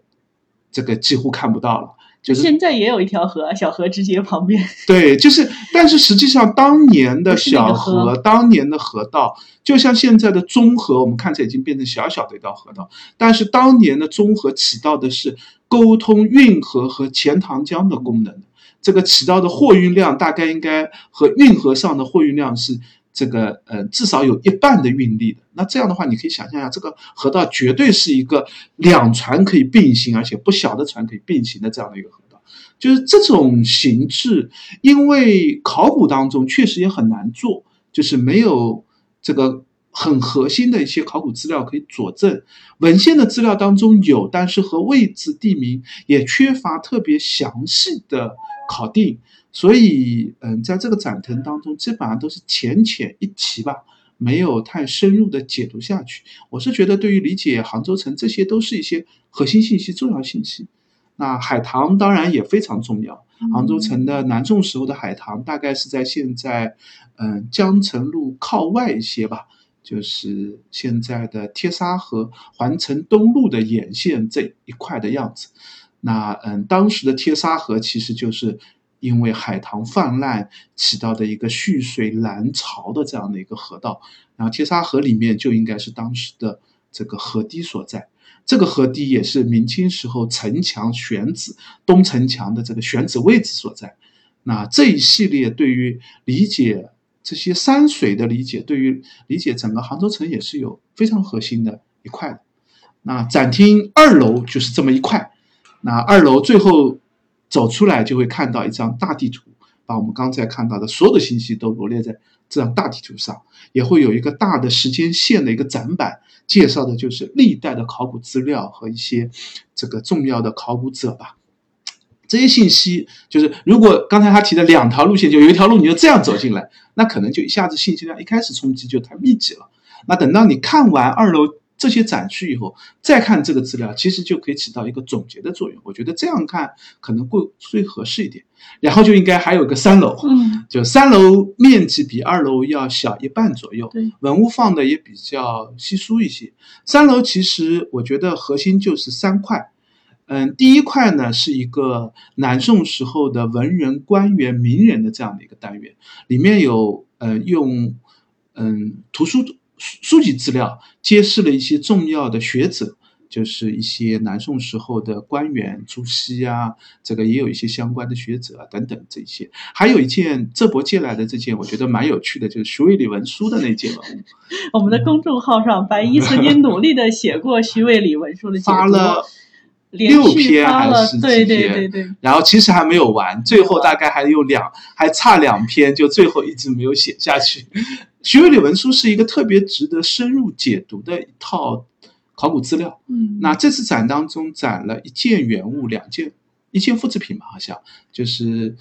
[SPEAKER 2] 这个几乎看不到了，就是
[SPEAKER 1] 现在也有一条河，小河直接旁边。
[SPEAKER 2] 对，就是，但是实际上当年的小河，当年的河道，就像现在的中河，我们看起来已经变成小小的一道河道，但是当年的中河起到的是沟通运河和钱塘江的功能，这个起到的货运量大概应该和运河上的货运量是。这个呃，至少有一半的运力的，那这样的话，你可以想象一下，这个河道绝对是一个两船可以并行，而且不小的船可以并行的这样的一个河道。就是这种形制，因为考古当中确实也很难做，就是没有这个很核心的一些考古资料可以佐证。文献的资料当中有，但是和位置地名也缺乏特别详细的考定。所以，嗯，在这个展腾当中，基本上都是浅浅一提吧，没有太深入的解读下去。我是觉得，对于理解杭州城，这些都是一些核心信息、重要信息。那海棠当然也非常重要。杭州城的南宋时候的海棠，大概是在现在，嗯，江城路靠外一些吧，就是现在的贴沙河环城东路的沿线这一块的样子。那，嗯，当时的贴沙河其实就是。因为海棠泛滥起到的一个蓄水拦潮的这样的一个河道，然后贴沙河里面就应该是当时的这个河堤所在。这个河堤也是明清时候城墙选址东城墙的这个选址位置所在。那这一系列对于理解这些山水的理解，对于理解整个杭州城也是有非常核心的一块的。那展厅二楼就是这么一块。那二楼最后。走出来就会看到一张大地图，把我们刚才看到的所有的信息都罗列在这张大地图上，也会有一个大的时间线的一个展板，介绍的就是历代的考古资料和一些这个重要的考古者吧。这些信息就是，如果刚才他提的两条路线，就有一条路你就这样走进来，那可能就一下子信息量一开始冲击就太密集了。那等到你看完二楼。这些展区以后再看这个资料，其实就可以起到一个总结的作用。我觉得这样看可能会最合适一点。然后就应该还有个三楼，嗯，就三楼面积比二楼要小一半左右，
[SPEAKER 1] 对，
[SPEAKER 2] 文物放的也比较稀疏一些。三楼其实我觉得核心就是三块，嗯，第一块呢是一个南宋时候的文人、官员、名人的这样的一个单元，里面有呃用嗯图书。书籍资料揭示了一些重要的学者，就是一些南宋时候的官员，朱熹啊，这个也有一些相关的学者啊等等这些。还有一件浙博借来的这件，我觉得蛮有趣的，就是徐渭李文书的那件文物。
[SPEAKER 1] 我们的公众号上，白衣曾经努力的写过徐渭李文书的
[SPEAKER 2] 发了六篇还是
[SPEAKER 1] 对对对对。
[SPEAKER 2] 然后其实还没有完，最后大概还有两，还差两篇，就最后一直没有写下去。徐渭礼文书是一个特别值得深入解读的一套考古资料。
[SPEAKER 1] 嗯，
[SPEAKER 2] 那这次展当中展了一件原物，两件一件复制品吧，好像就是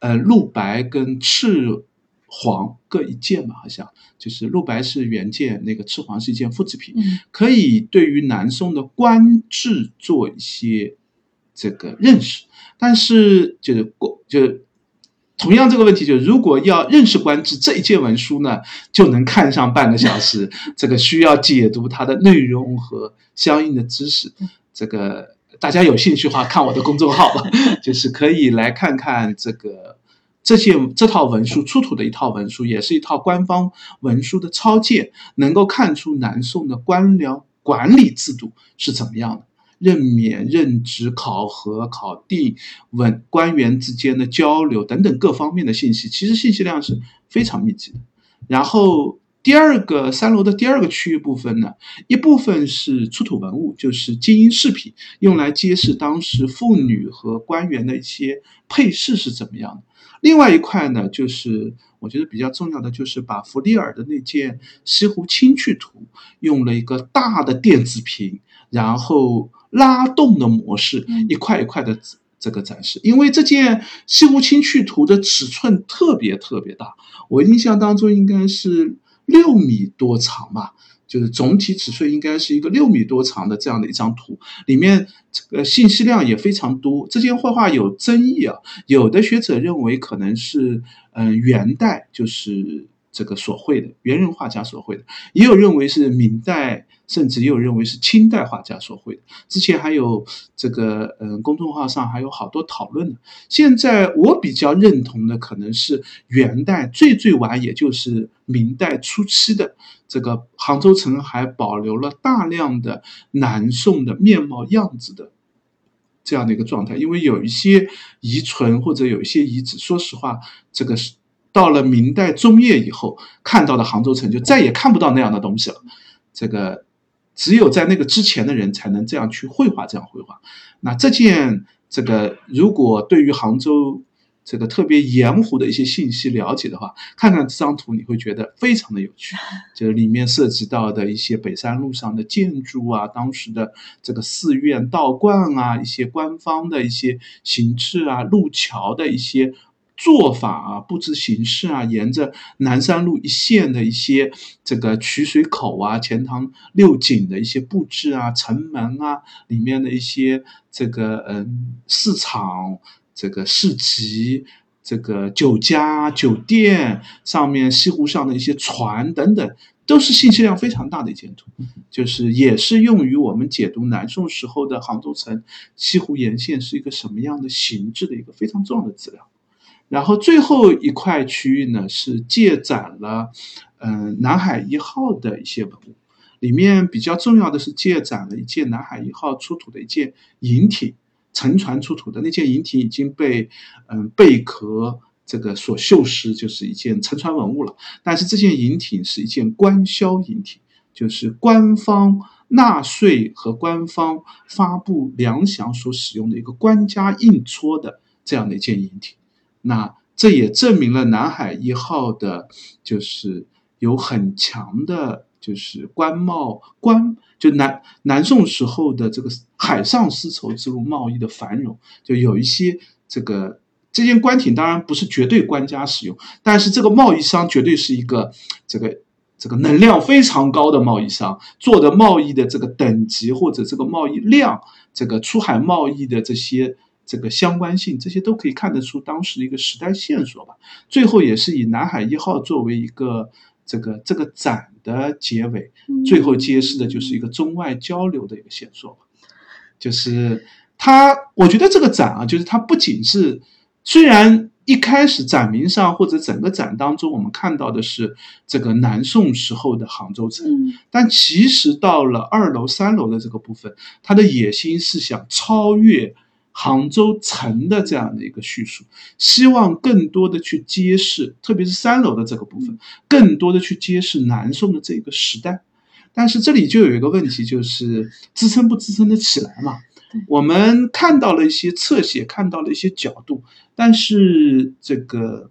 [SPEAKER 2] 呃陆白跟赤黄各一件吧，好像就是陆白是原件，那个赤黄是一件复制品，可以对于南宋的官制做一些这个认识，但是就是过就是。同样这个问题，就如果要认识官制这一件文书呢，就能看上半个小时。这个需要解读它的内容和相应的知识。这个大家有兴趣的话，看我的公众号，就是可以来看看这个这件这套文书出土的一套文书，也是一套官方文书的抄件，能够看出南宋的官僚管理制度是怎么样的，任免、任职、考核、考定、文官员之间的交流等等各方面的信息，其实信息量是非常密集的。然后。第二个三楼的第二个区域部分呢，一部分是出土文物，就是金银饰品，用来揭示当时妇女和官员的一些配饰是怎么样的。另外一块呢，就是我觉得比较重要的，就是把弗利尔的那件西湖清趣图，用了一个大的电子屏，然后拉动的模式，一块一块的这个展示。因为这件西湖清趣图的尺寸特别特别大，我印象当中应该是。六米多长吧，就是总体尺寸应该是一个六米多长的这样的一张图，里面这个信息量也非常多。这件绘画有争议啊，有的学者认为可能是嗯元代，就是这个所绘的元人画家所绘的，也有认为是明代。甚至也有认为是清代画家所绘的。之前还有这个，嗯，公众号上还有好多讨论的。现在我比较认同的可能是元代，最最晚也就是明代初期的这个杭州城还保留了大量的南宋的面貌样子的这样的一个状态。因为有一些遗存或者有一些遗址，说实话，这个是到了明代中叶以后看到的杭州城就再也看不到那样的东西了。这个。只有在那个之前的人才能这样去绘画，这样绘画。那这件这个，如果对于杭州这个特别盐湖的一些信息了解的话，看看这张图，你会觉得非常的有趣。就是里面涉及到的一些北山路上的建筑啊，当时的这个寺院、道观啊，一些官方的一些形制啊，路桥的一些。做法啊，布置形式啊，沿着南山路一线的一些这个取水口啊，钱塘六景的一些布置啊，城门啊，里面的一些这个嗯市场、这个市集、这个酒家、酒店上面西湖上的一些船等等，都是信息量非常大的一件图，就是也是用于我们解读南宋时候的杭州城西湖沿线是一个什么样的形制的一个非常重要的资料。然后最后一块区域呢，是借展了，嗯，南海一号的一些文物，里面比较重要的是借展了一件南海一号出土的一件银艇，沉船出土的那件银艇已经被，嗯，贝壳这个所锈蚀，就是一件沉船文物了。但是这件银艇是一件官销银艇，就是官方纳税和官方发布粮饷所使用的一个官家印戳的这样的一件银艇。那这也证明了南海一号的，就是有很强的，就是官贸官，就南南宋时候的这个海上丝绸之路贸易的繁荣，就有一些这个这件官艇当然不是绝对官家使用，但是这个贸易商绝对是一个这个这个能量非常高的贸易商做的贸易的这个等级或者这个贸易量，这个出海贸易的这些。这个相关性，这些都可以看得出当时的一个时代线索吧。最后也是以南海一号作为一个这个这个展的结尾，最后揭示的就是一个中外交流的一个线索吧。就是它，我觉得这个展啊，就是它不仅是虽然一开始展名上或者整个展当中我们看到的是这个南宋时候的杭州城，但其实到了二楼三楼的这个部分，它的野心是想超越。杭州城的这样的一个叙述，希望更多的去揭示，特别是三楼的这个部分，更多的去揭示南宋的这个时代。但是这里就有一个问题，就是支撑不支撑得起来嘛？我们看到了一些侧写，看到了一些角度，但是这个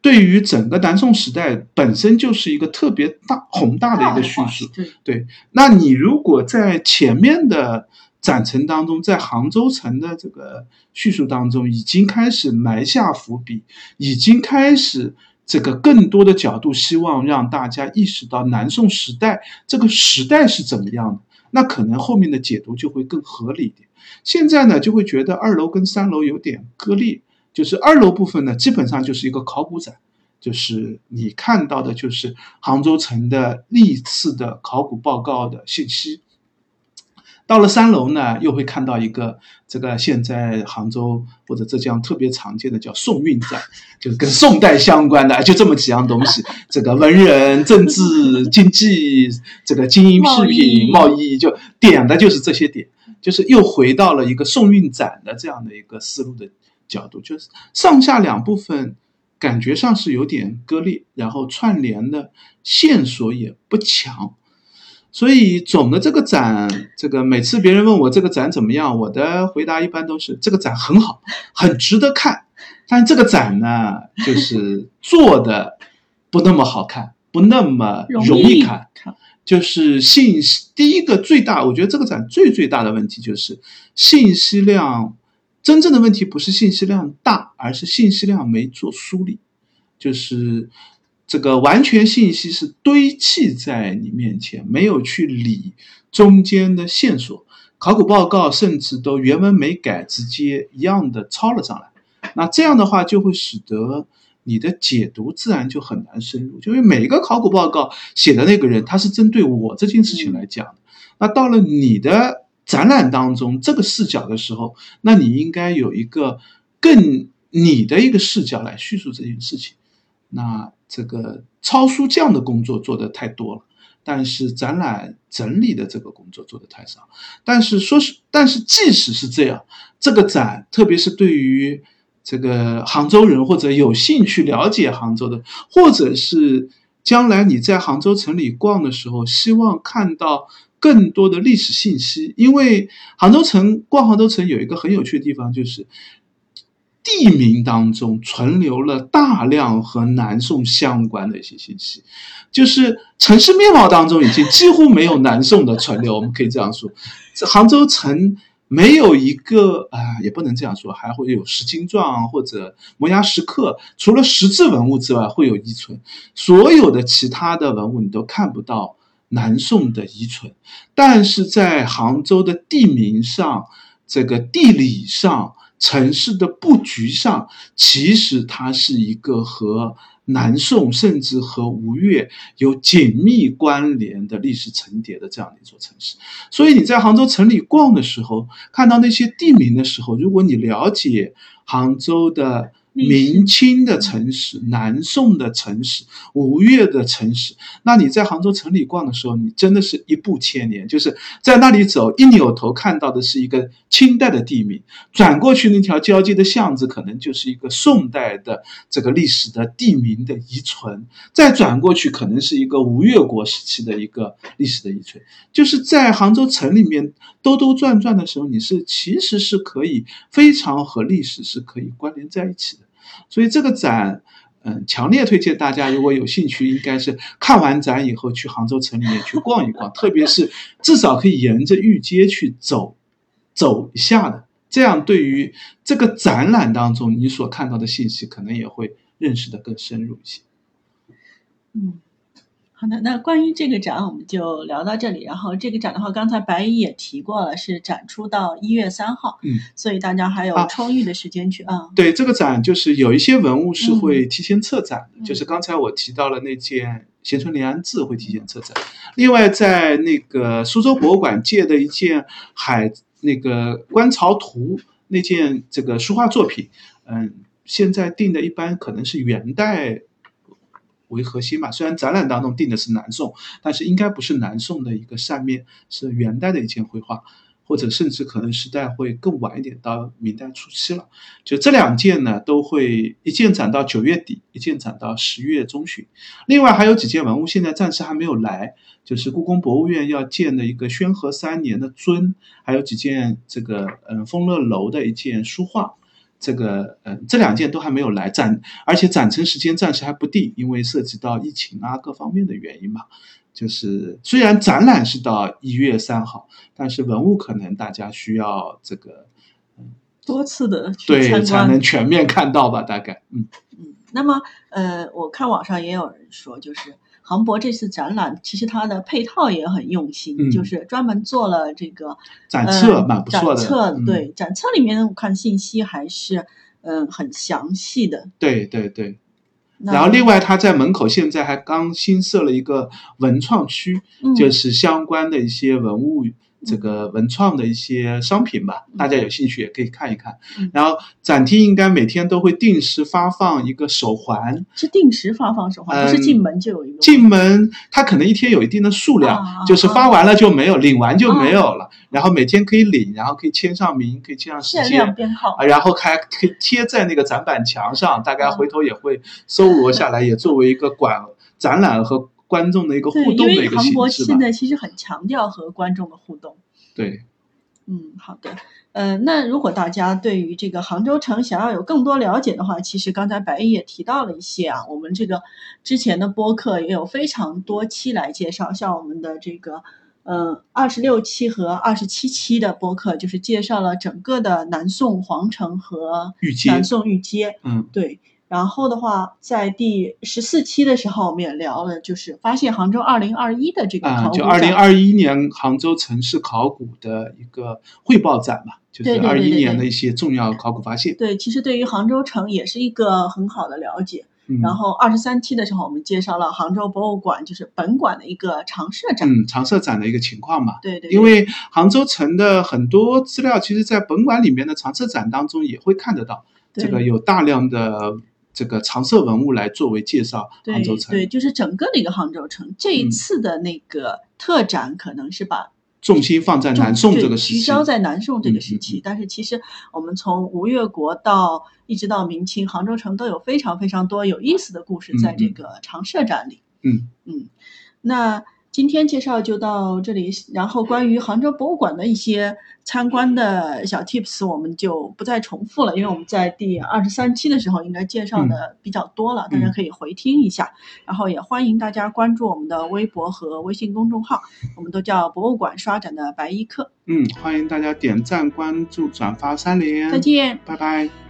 [SPEAKER 2] 对于整个南宋时代本身就是一个特别大宏大的一个叙述。对，那你如果在前面的。展陈当中，在杭州城的这个叙述当中，已经开始埋下伏笔，已经开始这个更多的角度，希望让大家意识到南宋时代这个时代是怎么样的。那可能后面的解读就会更合理一点。现在呢，就会觉得二楼跟三楼有点割裂，就是二楼部分呢，基本上就是一个考古展，就是你看到的就是杭州城的历次的考古报告的信息。到了三楼呢，又会看到一个这个现在杭州或者浙江特别常见的叫宋韵展，就是跟宋代相关的，就这么几样东西。这个文人、政治、经济，这个金银饰品、贸易，就点的就是这些点，就是又回到了一个宋韵展的这样的一个思路的角度，就是上下两部分感觉上是有点割裂，然后串联的线索也不强。所以总的这个展，这个每次别人问我这个展怎么样，我的回答一般都是这个展很好，很值得看。但这个展呢，就是做的不那么好看，不那么容易看。就是信息，第一个最大，我觉得这个展最最大的问题就是信息量。真正的问题不是信息量大，而是信息量没做梳理，就是。这个完全信息是堆砌在你面前，没有去理中间的线索。考古报告甚至都原文没改，直接一样的抄了上来。那这样的话，就会使得你的解读自然就很难深入。就因为每一个考古报告写的那个人，他是针对我这件事情来讲的。那到了你的展览当中，这个视角的时候，那你应该有一个更你的一个视角来叙述这件事情。那这个抄书这样的工作做的太多了，但是展览整理的这个工作做的太少。但是说是，但是即使是这样，这个展，特别是对于这个杭州人或者有兴趣了解杭州的，或者是将来你在杭州城里逛的时候，希望看到更多的历史信息，因为杭州城逛杭州城有一个很有趣的地方，就是。地名当中存留了大量和南宋相关的一些信息，就是城市面貌当中已经几乎没有南宋的存留。我们可以这样说，这杭州城没有一个啊，也不能这样说，还会有石经状或者摩崖石刻，除了石质文物之外会有遗存，所有的其他的文物你都看不到南宋的遗存。但是在杭州的地名上，这个地理上。城市的布局上，其实它是一个和南宋甚至和吴越有紧密关联的历史层叠的这样的一座城市。所以你在杭州城里逛的时候，看到那些地名的时候，如果你了解杭州的。明清的城市、南宋的城市、吴越的城市，那你在杭州城里逛的时候，你真的是一步千年，就是在那里走，一扭头看到的是一个清代的地名，转过去那条交接的巷子，可能就是一个宋代的这个历史的地名的遗存，再转过去，可能是一个吴越国时期的一个历史的遗存，就是在杭州城里面兜兜转转的时候，你是其实是可以非常和历史是可以关联在一起的。所以这个展，嗯，强烈推荐大家，如果有兴趣，应该是看完展以后去杭州城里面去逛一逛，特别是至少可以沿着御街去走，走一下的，这样对于这个展览当中你所看到的信息，可能也会认识的更深入一些。
[SPEAKER 1] 嗯。好的，那关于这个展，我们就聊到这里。然后这个展的话，刚才白姨也提过了，是展出到一月三号，
[SPEAKER 2] 嗯，
[SPEAKER 1] 所以大家还有充裕的时间去啊。
[SPEAKER 2] 对，这个展就是有一些文物是会提前策展的，就是刚才我提到了那件咸淳临安志会提前策展。另外，在那个苏州博物馆借的一件海那个观潮图那件这个书画作品，嗯，现在定的一般可能是元代。为核心嘛，虽然展览当中定的是南宋，但是应该不是南宋的一个扇面，是元代的一件绘画，或者甚至可能时代会更晚一点，到明代初期了。就这两件呢，都会一件展到九月底，一件展到十月中旬。另外还有几件文物现在暂时还没有来，就是故宫博物院要建的一个宣和三年的尊，还有几件这个嗯丰乐楼的一件书画。这个呃，这两件都还没有来展，而且展陈时间暂时还不定，因为涉及到疫情啊各方面的原因嘛。就是虽然展览是到一月三号，但是文物可能大家需要这个
[SPEAKER 1] 嗯多次的
[SPEAKER 2] 对才能全面看到吧，大概
[SPEAKER 1] 嗯嗯。那么呃，我看网上也有人说，就是。杭博这次展览，其实它的配套也很用心，就是专门做了这个
[SPEAKER 2] 展册，蛮不错
[SPEAKER 1] 的。展册对展册里面我看信息还是嗯很详细的。
[SPEAKER 2] 对对对。然后另外他在门口现在还刚新设了一个文创区，就是相关的一些文物这个文创的一些商品吧，大家有兴趣也可以看一看。
[SPEAKER 1] 嗯
[SPEAKER 2] 然后展厅应该每天都会定时发放一个手环，
[SPEAKER 1] 是定时发放手环，不是
[SPEAKER 2] 嗯
[SPEAKER 1] 进门就有一个。
[SPEAKER 2] 进门它可能一天有一定的数量，
[SPEAKER 1] 啊
[SPEAKER 2] 就是发完了就没有，领完就没有了。然后每天可以领，然后可以签上名，可以签上时
[SPEAKER 1] 限量
[SPEAKER 2] 间。
[SPEAKER 1] 编号
[SPEAKER 2] 啊，。然后还可以贴在那个展板墙上，大概回头也会搜罗下来，也作为一个馆展览和观众的一个互动的一个形式吧。
[SPEAKER 1] 现在其实很强调和观众的互动。
[SPEAKER 2] 对，
[SPEAKER 1] 嗯，好的。呃，那如果大家对于这个杭州城想要有更多了解的话，其实刚才白衣也提到了一些啊，我们这个之前的播客也有非常多期来介绍，像我们的这个。嗯，二十六期和二十七期的播客就是介绍了整个的南宋皇城和南宋御街。
[SPEAKER 2] 嗯，
[SPEAKER 1] 对，然后的话，在第十四期的时候，我们也聊了，就是发现杭州二零二一的这个
[SPEAKER 2] 啊，
[SPEAKER 1] 考古
[SPEAKER 2] 就二零
[SPEAKER 1] 展
[SPEAKER 2] 二一年杭州城市考古的一个汇报展嘛，就是二一年的一些重要考古发现。
[SPEAKER 1] 对，其实对于杭州城也是一个很好的了解。
[SPEAKER 2] 嗯，
[SPEAKER 1] 然后二十三期的时候，我们介绍了杭州博物馆，就是本馆的一个常设展。
[SPEAKER 2] 嗯，常设展的一个情况嘛。
[SPEAKER 1] 对对，
[SPEAKER 2] 因为杭州城的很多资料，其实在本馆里面的常设展当中也会看得到，
[SPEAKER 1] 对
[SPEAKER 2] 这个有大量的这个常设文物来作为介绍杭州城。
[SPEAKER 1] 对，就是整个的一个杭州城。这一
[SPEAKER 2] 嗯
[SPEAKER 1] 次的那个特展可能是把
[SPEAKER 2] 重心放在南宋这个时期，
[SPEAKER 1] 聚焦在南宋这
[SPEAKER 2] 嗯
[SPEAKER 1] 个时期。但是其实我们从吴越国到一直到明清，杭州城都有非常非常多有意思的故事在这个常设展里。
[SPEAKER 2] 嗯
[SPEAKER 1] 嗯，那今天介绍就到这里，然后关于杭州博物馆的一些参观的小 tips 我们就不再重复了，因为我们在第二十三期的时候应该介绍的比较多了，大家
[SPEAKER 2] 嗯
[SPEAKER 1] 可以回听一下。然后也欢迎大家关注我们的微博和微信公众号，我们都叫博物馆刷展的白衣客。
[SPEAKER 2] 嗯，欢迎大家点赞、关注、转发三连。
[SPEAKER 1] 再见。
[SPEAKER 2] 拜拜。